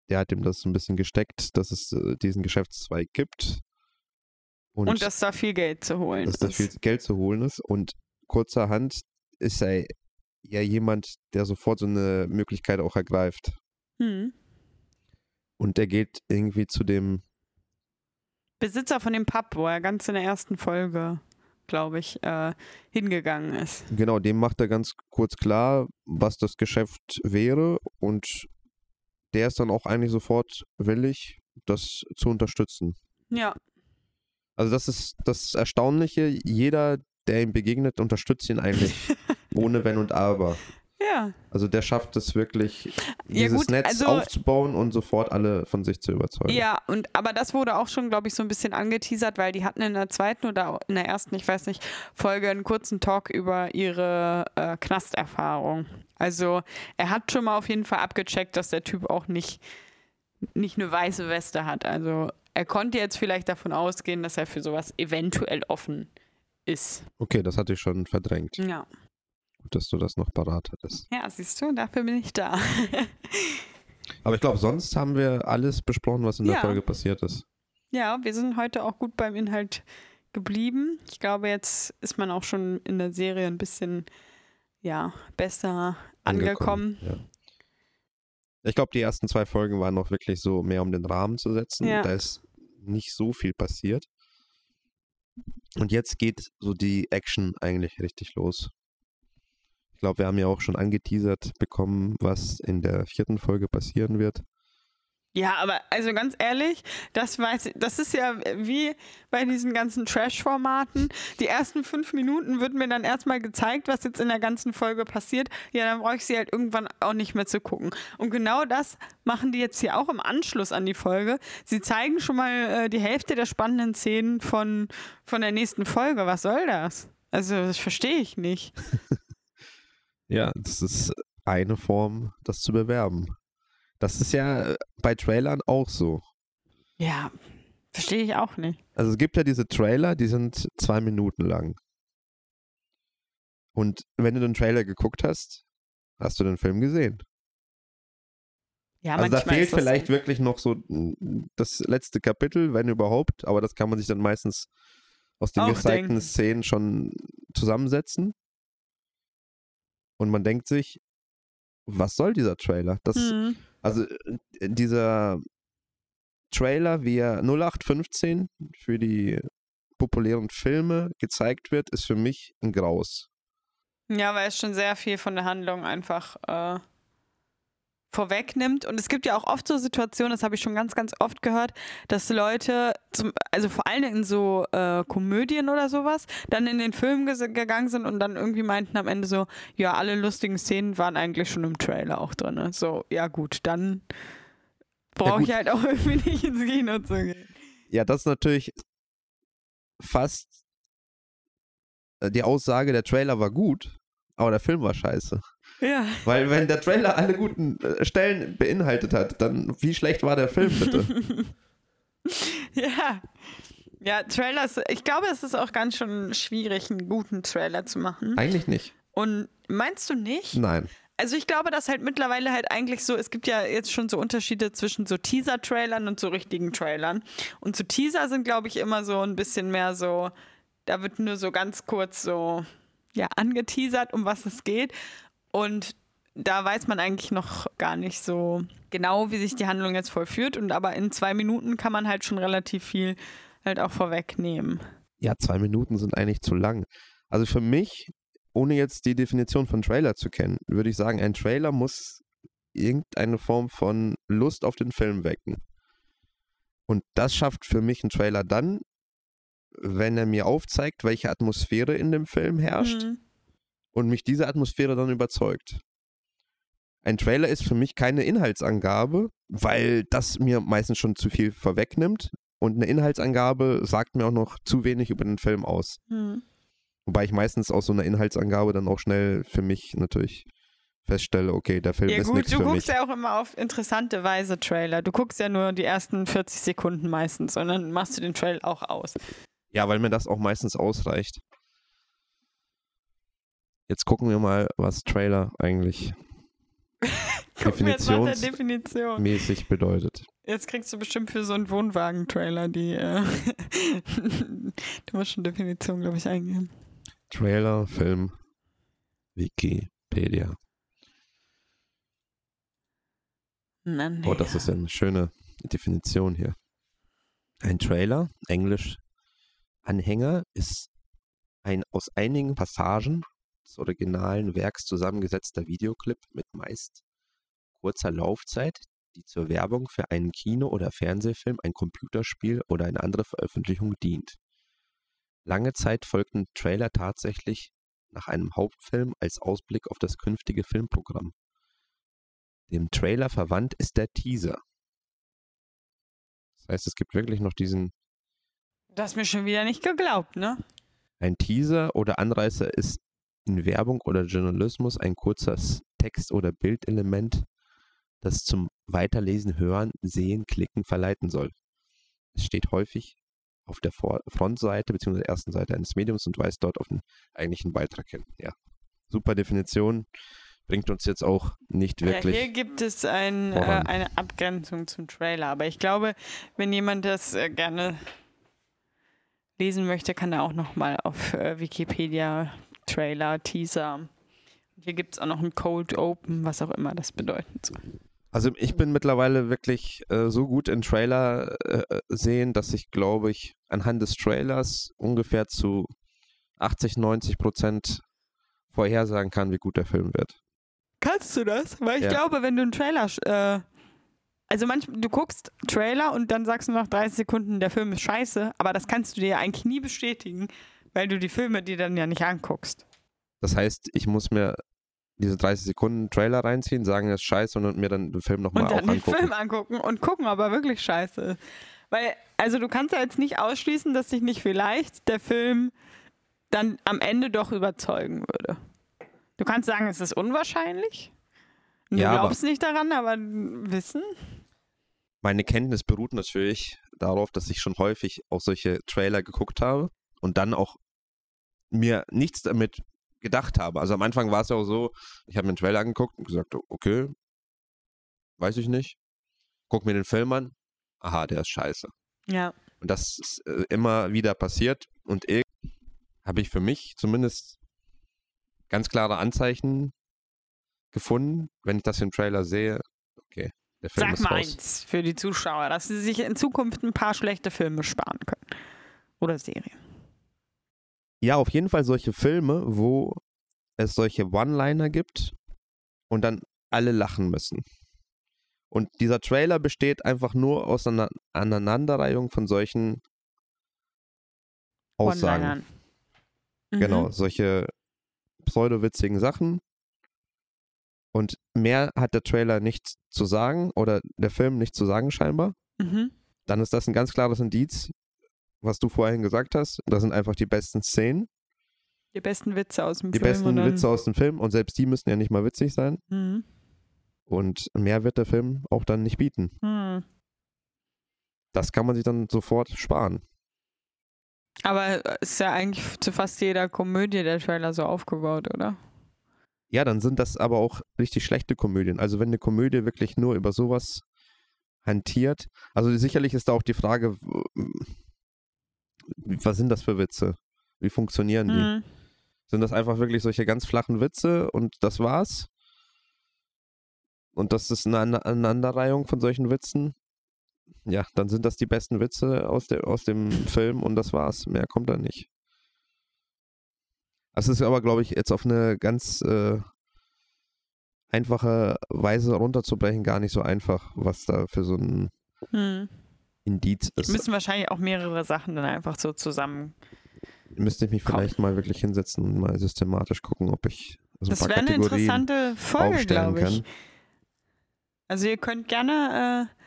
Der hat ihm das so ein bisschen gesteckt, dass es äh, diesen Geschäftszweig gibt. Und, Und dass da viel Geld zu holen dass da ist. viel Geld zu holen ist. Und kurzerhand ist er ja jemand, der sofort so eine Möglichkeit auch ergreift. Mhm. Und der geht irgendwie zu dem, Besitzer von dem Pub, wo er ganz in der ersten Folge, glaube ich, äh, hingegangen ist. genau, dem macht er ganz kurz klar, was das Geschäft wäre. Und der ist dann auch eigentlich sofort willig, das zu unterstützen. Ja, Also das ist das Erstaunliche. Jeder, der ihm begegnet, unterstützt ihn eigentlich <laughs> ohne Wenn und Aber. Ja. Also der schafft es wirklich, Ja, dieses gut, Netz also- aufzubauen und sofort alle von sich zu überzeugen. Ja, und aber das wurde auch schon, glaube ich, so ein bisschen angeteasert, weil die hatten in der zweiten oder in der ersten, ich weiß nicht, Folge einen kurzen Talk über ihre äh, Knasterfahrung. Also er hat schon mal auf jeden Fall abgecheckt, dass der Typ auch nicht, nicht eine weiße Weste hat. Also er konnte jetzt vielleicht davon ausgehen, dass er für sowas eventuell offen ist. Okay, das hatte ich schon verdrängt. Ja. Gut, dass du das noch parat hattest. Ja, siehst du, dafür bin ich da. <laughs> Aber ich glaube, sonst haben wir alles besprochen, was in der Ja. Folge passiert ist. Ja, wir sind heute auch gut beim Inhalt geblieben. Ich glaube, jetzt ist man auch schon in der Serie ein bisschen ja, besser angekommen. Ja. Ich glaube, die ersten zwei Folgen waren noch wirklich so mehr um den Rahmen zu setzen. Ja. Da ist nicht so viel passiert. Und jetzt geht so die Action eigentlich richtig los. Ich glaube, wir haben ja auch schon angeteasert bekommen, was in der vierten Folge passieren wird. Ja, aber also ganz ehrlich, das weiß das ist ja wie bei diesen ganzen Trash-Formaten. Die ersten fünf Minuten wird mir dann erstmal gezeigt, was jetzt in der ganzen Folge passiert. Ja, dann brauche ich sie halt irgendwann auch nicht mehr zu gucken. Und genau das machen die jetzt hier auch im Anschluss an die Folge. Sie zeigen schon mal äh, die Hälfte der spannenden Szenen von, von der nächsten Folge. Was soll das? Also, das verstehe ich nicht. <laughs> Ja, das ist eine Form, das zu bewerben. Das ist ja äh, bei Trailern auch so. Ja, verstehe ich auch nicht. Also es gibt ja diese Trailer, die sind zwei Minuten lang. Und wenn du den Trailer geguckt hast, hast du den Film gesehen. Ja, also da fehlt vielleicht wirklich noch so mm, das letzte Kapitel, wenn überhaupt, aber das kann man sich dann meistens aus den Auch gezeigten denken. Szenen schon zusammensetzen. Und man denkt sich, was soll dieser Trailer? Das, Hm. Also äh, dieser Trailer, wie er 0815 für die populären Filme gezeigt wird, ist für mich ein Graus. Ja, weil es schon sehr viel von der Handlung einfach äh, vorwegnimmt. Und es gibt ja auch oft so Situationen, das habe ich schon ganz, ganz oft gehört, dass Leute, zum, also vor allem in so äh, Komödien oder sowas, dann in den Film gegangen sind und dann irgendwie meinten am Ende so, ja, alle lustigen Szenen waren eigentlich schon im Trailer auch drin. So, ja gut, dann brauche gut. ich halt auch <laughs> irgendwie nicht ins Kino zu gehen. Ja, das ist natürlich fast äh, die Aussage, der Trailer war gut, aber der Film war scheiße. Ja. Weil wenn der Trailer alle guten äh, Stellen beinhaltet hat, dann wie schlecht war der Film bitte? <laughs> Ja. Ja, Trailers, ich glaube, es ist auch ganz schön schwierig, einen guten Trailer zu machen. Eigentlich nicht. Und meinst du nicht? Nein. Also ich glaube, dass halt mittlerweile halt eigentlich so, es gibt ja jetzt schon so Unterschiede zwischen so Teaser-Trailern und so richtigen Trailern. Und so Teaser sind, glaube ich, immer so ein bisschen mehr so, da wird nur so ganz kurz so, ja, angeteasert, um was es geht. Und da weiß man eigentlich noch gar nicht so genau, wie sich die Handlung jetzt vollführt. Und aber in zwei Minuten kann man halt schon relativ viel halt auch vorwegnehmen. Ja, zwei Minuten sind eigentlich zu lang. Also für mich, ohne jetzt die Definition von Trailer zu kennen, würde ich sagen, ein Trailer muss irgendeine Form von Lust auf den Film wecken. Und das schafft für mich ein Trailer dann, wenn er mir aufzeigt, welche Atmosphäre in dem Film herrscht Mhm. Und mich diese Atmosphäre dann überzeugt. Ein Trailer ist für mich keine Inhaltsangabe, weil das mir meistens schon zu viel vorwegnimmt. Und eine Inhaltsangabe sagt mir auch noch zu wenig über den Film aus. Mhm. Wobei ich meistens aus so einer Inhaltsangabe dann auch schnell für mich natürlich feststelle, okay, der Film Ja ist gut, nichts du für guckst mich. ja auch immer auf interessante Weise Trailer. Du guckst ja nur die ersten 40 Sekunden meistens und dann machst du den Trailer auch aus. Ja, weil mir das auch meistens ausreicht. Jetzt gucken wir mal, was Trailer eigentlich <laughs> Definitionsmäßig Definition. bedeutet. Jetzt kriegst du bestimmt für so einen Wohnwagen-Trailer die. Äh <laughs> du musst schon Definition, glaube ich, eingeben. Trailer, Film, Wikipedia. Nee. Oh, das ist ja eine schöne Definition hier. Ein Trailer, Englisch Anhänger, ist ein aus einigen Passagen des originalen Werks zusammengesetzter Videoclip mit meist kurzer Laufzeit, die zur Werbung für einen Kino- oder Fernsehfilm, ein Computerspiel oder eine andere Veröffentlichung dient. Lange Zeit folgten Trailer tatsächlich nach einem Hauptfilm als Ausblick auf das künftige Filmprogramm. Dem Trailer verwandt ist der Teaser. Das heißt, es gibt wirklich noch diesen. Das mir schon wieder nicht geglaubt, ne? Ein Teaser oder Anreißer ist in Werbung oder Journalismus ein kurzer Text- oder Bildelement, das zum Weiterlesen, Hören, Sehen, Klicken verleiten soll. Es steht häufig auf der Vor Frontseite bzw. ersten Seite eines Mediums und weist dort auf den eigentlichen Beitrag hin. Ja, super Definition. Bringt uns jetzt auch nicht wirklich. Ja, hier gibt es ein, äh, eine Abgrenzung zum Trailer, aber ich glaube, wenn jemand das äh, gerne lesen möchte, kann er auch nochmal auf äh, Wikipedia Trailer, Teaser. Hier gibt es auch noch ein Cold Open, was auch immer das bedeuten soll. Also ich bin mittlerweile wirklich äh, so gut in Trailer äh, sehen, dass ich glaube ich anhand des Trailers ungefähr zu 80, 90 Prozent vorhersagen kann, wie gut der Film wird. Kannst du das? Weil ich ja. glaube, wenn du einen Trailer, äh, also manchmal, du guckst Trailer und dann sagst du nach 30 Sekunden, der Film ist scheiße, aber das kannst du dir eigentlich nie bestätigen, weil du die Filme dir dann ja nicht anguckst. Das heißt, ich muss mir diese 30 Sekunden Trailer reinziehen, sagen, das ist scheiße und mir dann den Film nochmal angucken. Und den Film angucken und gucken, ob er wirklich scheiße ist. Weil, also du kannst ja jetzt nicht ausschließen, dass sich nicht vielleicht der Film dann am Ende doch überzeugen würde. Du kannst sagen, es ist unwahrscheinlich. Du ja, glaubst nicht daran, aber wissen. Meine Kenntnis beruht natürlich darauf, dass ich schon häufig auch solche Trailer geguckt habe und dann auch mir nichts damit gedacht habe. Also am Anfang war es ja auch so, ich habe mir einen Trailer angeguckt und gesagt, okay, weiß ich nicht. Guck mir den Film an. Aha, der ist scheiße. Ja. Und das ist äh, immer wieder passiert. Und habe ich für mich zumindest ganz klare Anzeichen gefunden, wenn ich das im Trailer sehe. Okay, der Film Sag ist mal raus. eins für die Zuschauer, dass sie sich in Zukunft ein paar schlechte Filme sparen können. Oder Serien. Ja, auf jeden Fall solche Filme, wo es solche One-Liner gibt und dann alle lachen müssen. Und dieser Trailer besteht einfach nur aus einer Aneinanderreihung von solchen Aussagen. Mhm. Genau, solche pseudowitzigen Sachen. Und mehr hat der Trailer nichts zu sagen oder der Film nichts zu sagen scheinbar. Mhm. Dann ist das ein ganz klares Indiz, was du vorhin gesagt hast. Das sind einfach die besten Szenen. Die besten Witze aus dem die Film. Die besten Witze aus dem Film und selbst die müssen ja nicht mal witzig sein. Mhm. Und mehr wird der Film auch dann nicht bieten. Mhm. Das kann man sich dann sofort sparen. Aber es ist ja eigentlich zu fast jeder Komödie der Trailer so aufgebaut, oder? Ja, dann sind das aber auch richtig schlechte Komödien. Also wenn eine Komödie wirklich nur über sowas hantiert, also sicherlich ist da auch die Frage, was sind das für Witze? Wie funktionieren die? Mhm. Sind das einfach wirklich solche ganz flachen Witze und das war's? Und das ist eine Aneinanderreihung von solchen Witzen? Ja, dann sind das die besten Witze aus, der, aus dem Film und das war's. Mehr kommt da nicht. Das ist aber, glaube ich, jetzt auf eine ganz äh, einfache Weise runterzubrechen gar nicht so einfach, was da für so ein hm. Indiz ist. Müssen wahrscheinlich auch mehrere Sachen dann einfach so zusammen. Müsste ich mich vielleicht mal wirklich hinsetzen und mal systematisch gucken, ob ich so das wäre eine interessante Folge, glaube ich. Kann. Also ihr könnt gerne äh,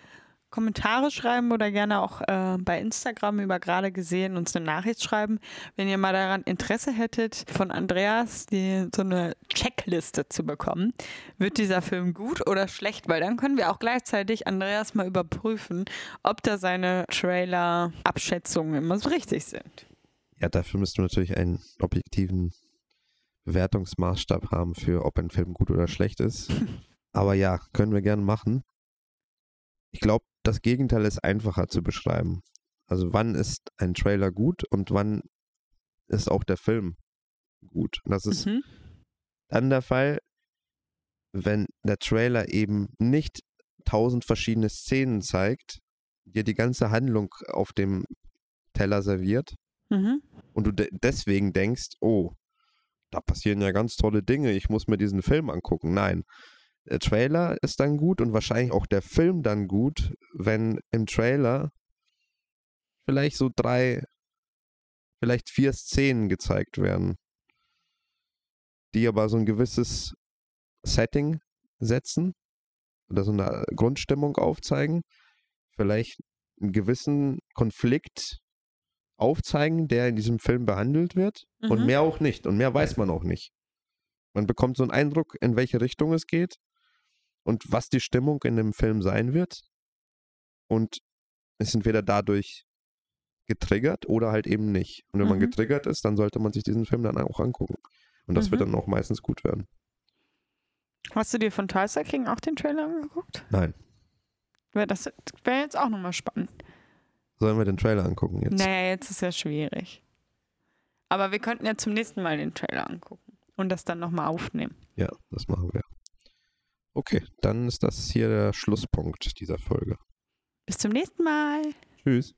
Kommentare schreiben oder gerne auch äh, bei Instagram über gerade gesehen uns eine Nachricht schreiben, wenn ihr mal daran Interesse hättet, von Andreas die, so eine Checkliste zu bekommen. Wird dieser Film gut oder schlecht? Weil dann können wir auch gleichzeitig Andreas mal überprüfen, ob da seine Trailer-Abschätzungen immer so richtig sind. Ja, dafür müssten wir natürlich einen objektiven Bewertungsmaßstab haben für, ob ein Film gut oder schlecht ist. <laughs> Aber ja, können wir gerne machen. Ich glaube, das Gegenteil ist einfacher zu beschreiben. Also wann ist ein Trailer gut und wann ist auch der Film gut. das ist mhm. dann der Fall, wenn der Trailer eben nicht tausend verschiedene Szenen zeigt, dir die ganze Handlung auf dem Teller serviert mhm. und du de deswegen denkst, oh, da passieren ja ganz tolle Dinge, ich muss mir diesen Film angucken. Nein, der Trailer ist dann gut und wahrscheinlich auch der Film dann gut, wenn im Trailer vielleicht so drei, vielleicht vier Szenen gezeigt werden. die aber so ein gewisses Setting setzen oder so eine Grundstimmung aufzeigen, vielleicht einen gewissen Konflikt aufzeigen, der in diesem Film behandelt wird Mhm. und mehr auch nicht und mehr weiß man auch nicht. Man bekommt so einen Eindruck, in welche Richtung es geht und was die Stimmung in dem Film sein wird und ist entweder dadurch getriggert oder halt eben nicht. Und wenn man Mhm. getriggert ist, dann sollte man sich diesen Film dann auch angucken. Und das wird Mhm. dann auch meistens gut werden. Hast du dir von Tulsa King auch den Trailer angeguckt? Nein. Wär Das wäre jetzt auch nochmal spannend. Sollen wir den Trailer angucken jetzt? Naja, jetzt ist ja schwierig. Aber wir könnten ja zum nächsten Mal den Trailer angucken und das dann nochmal aufnehmen. Ja, das machen wir. Okay, dann ist das hier der Schlusspunkt dieser Folge. Bis zum nächsten Mal. Tschüss.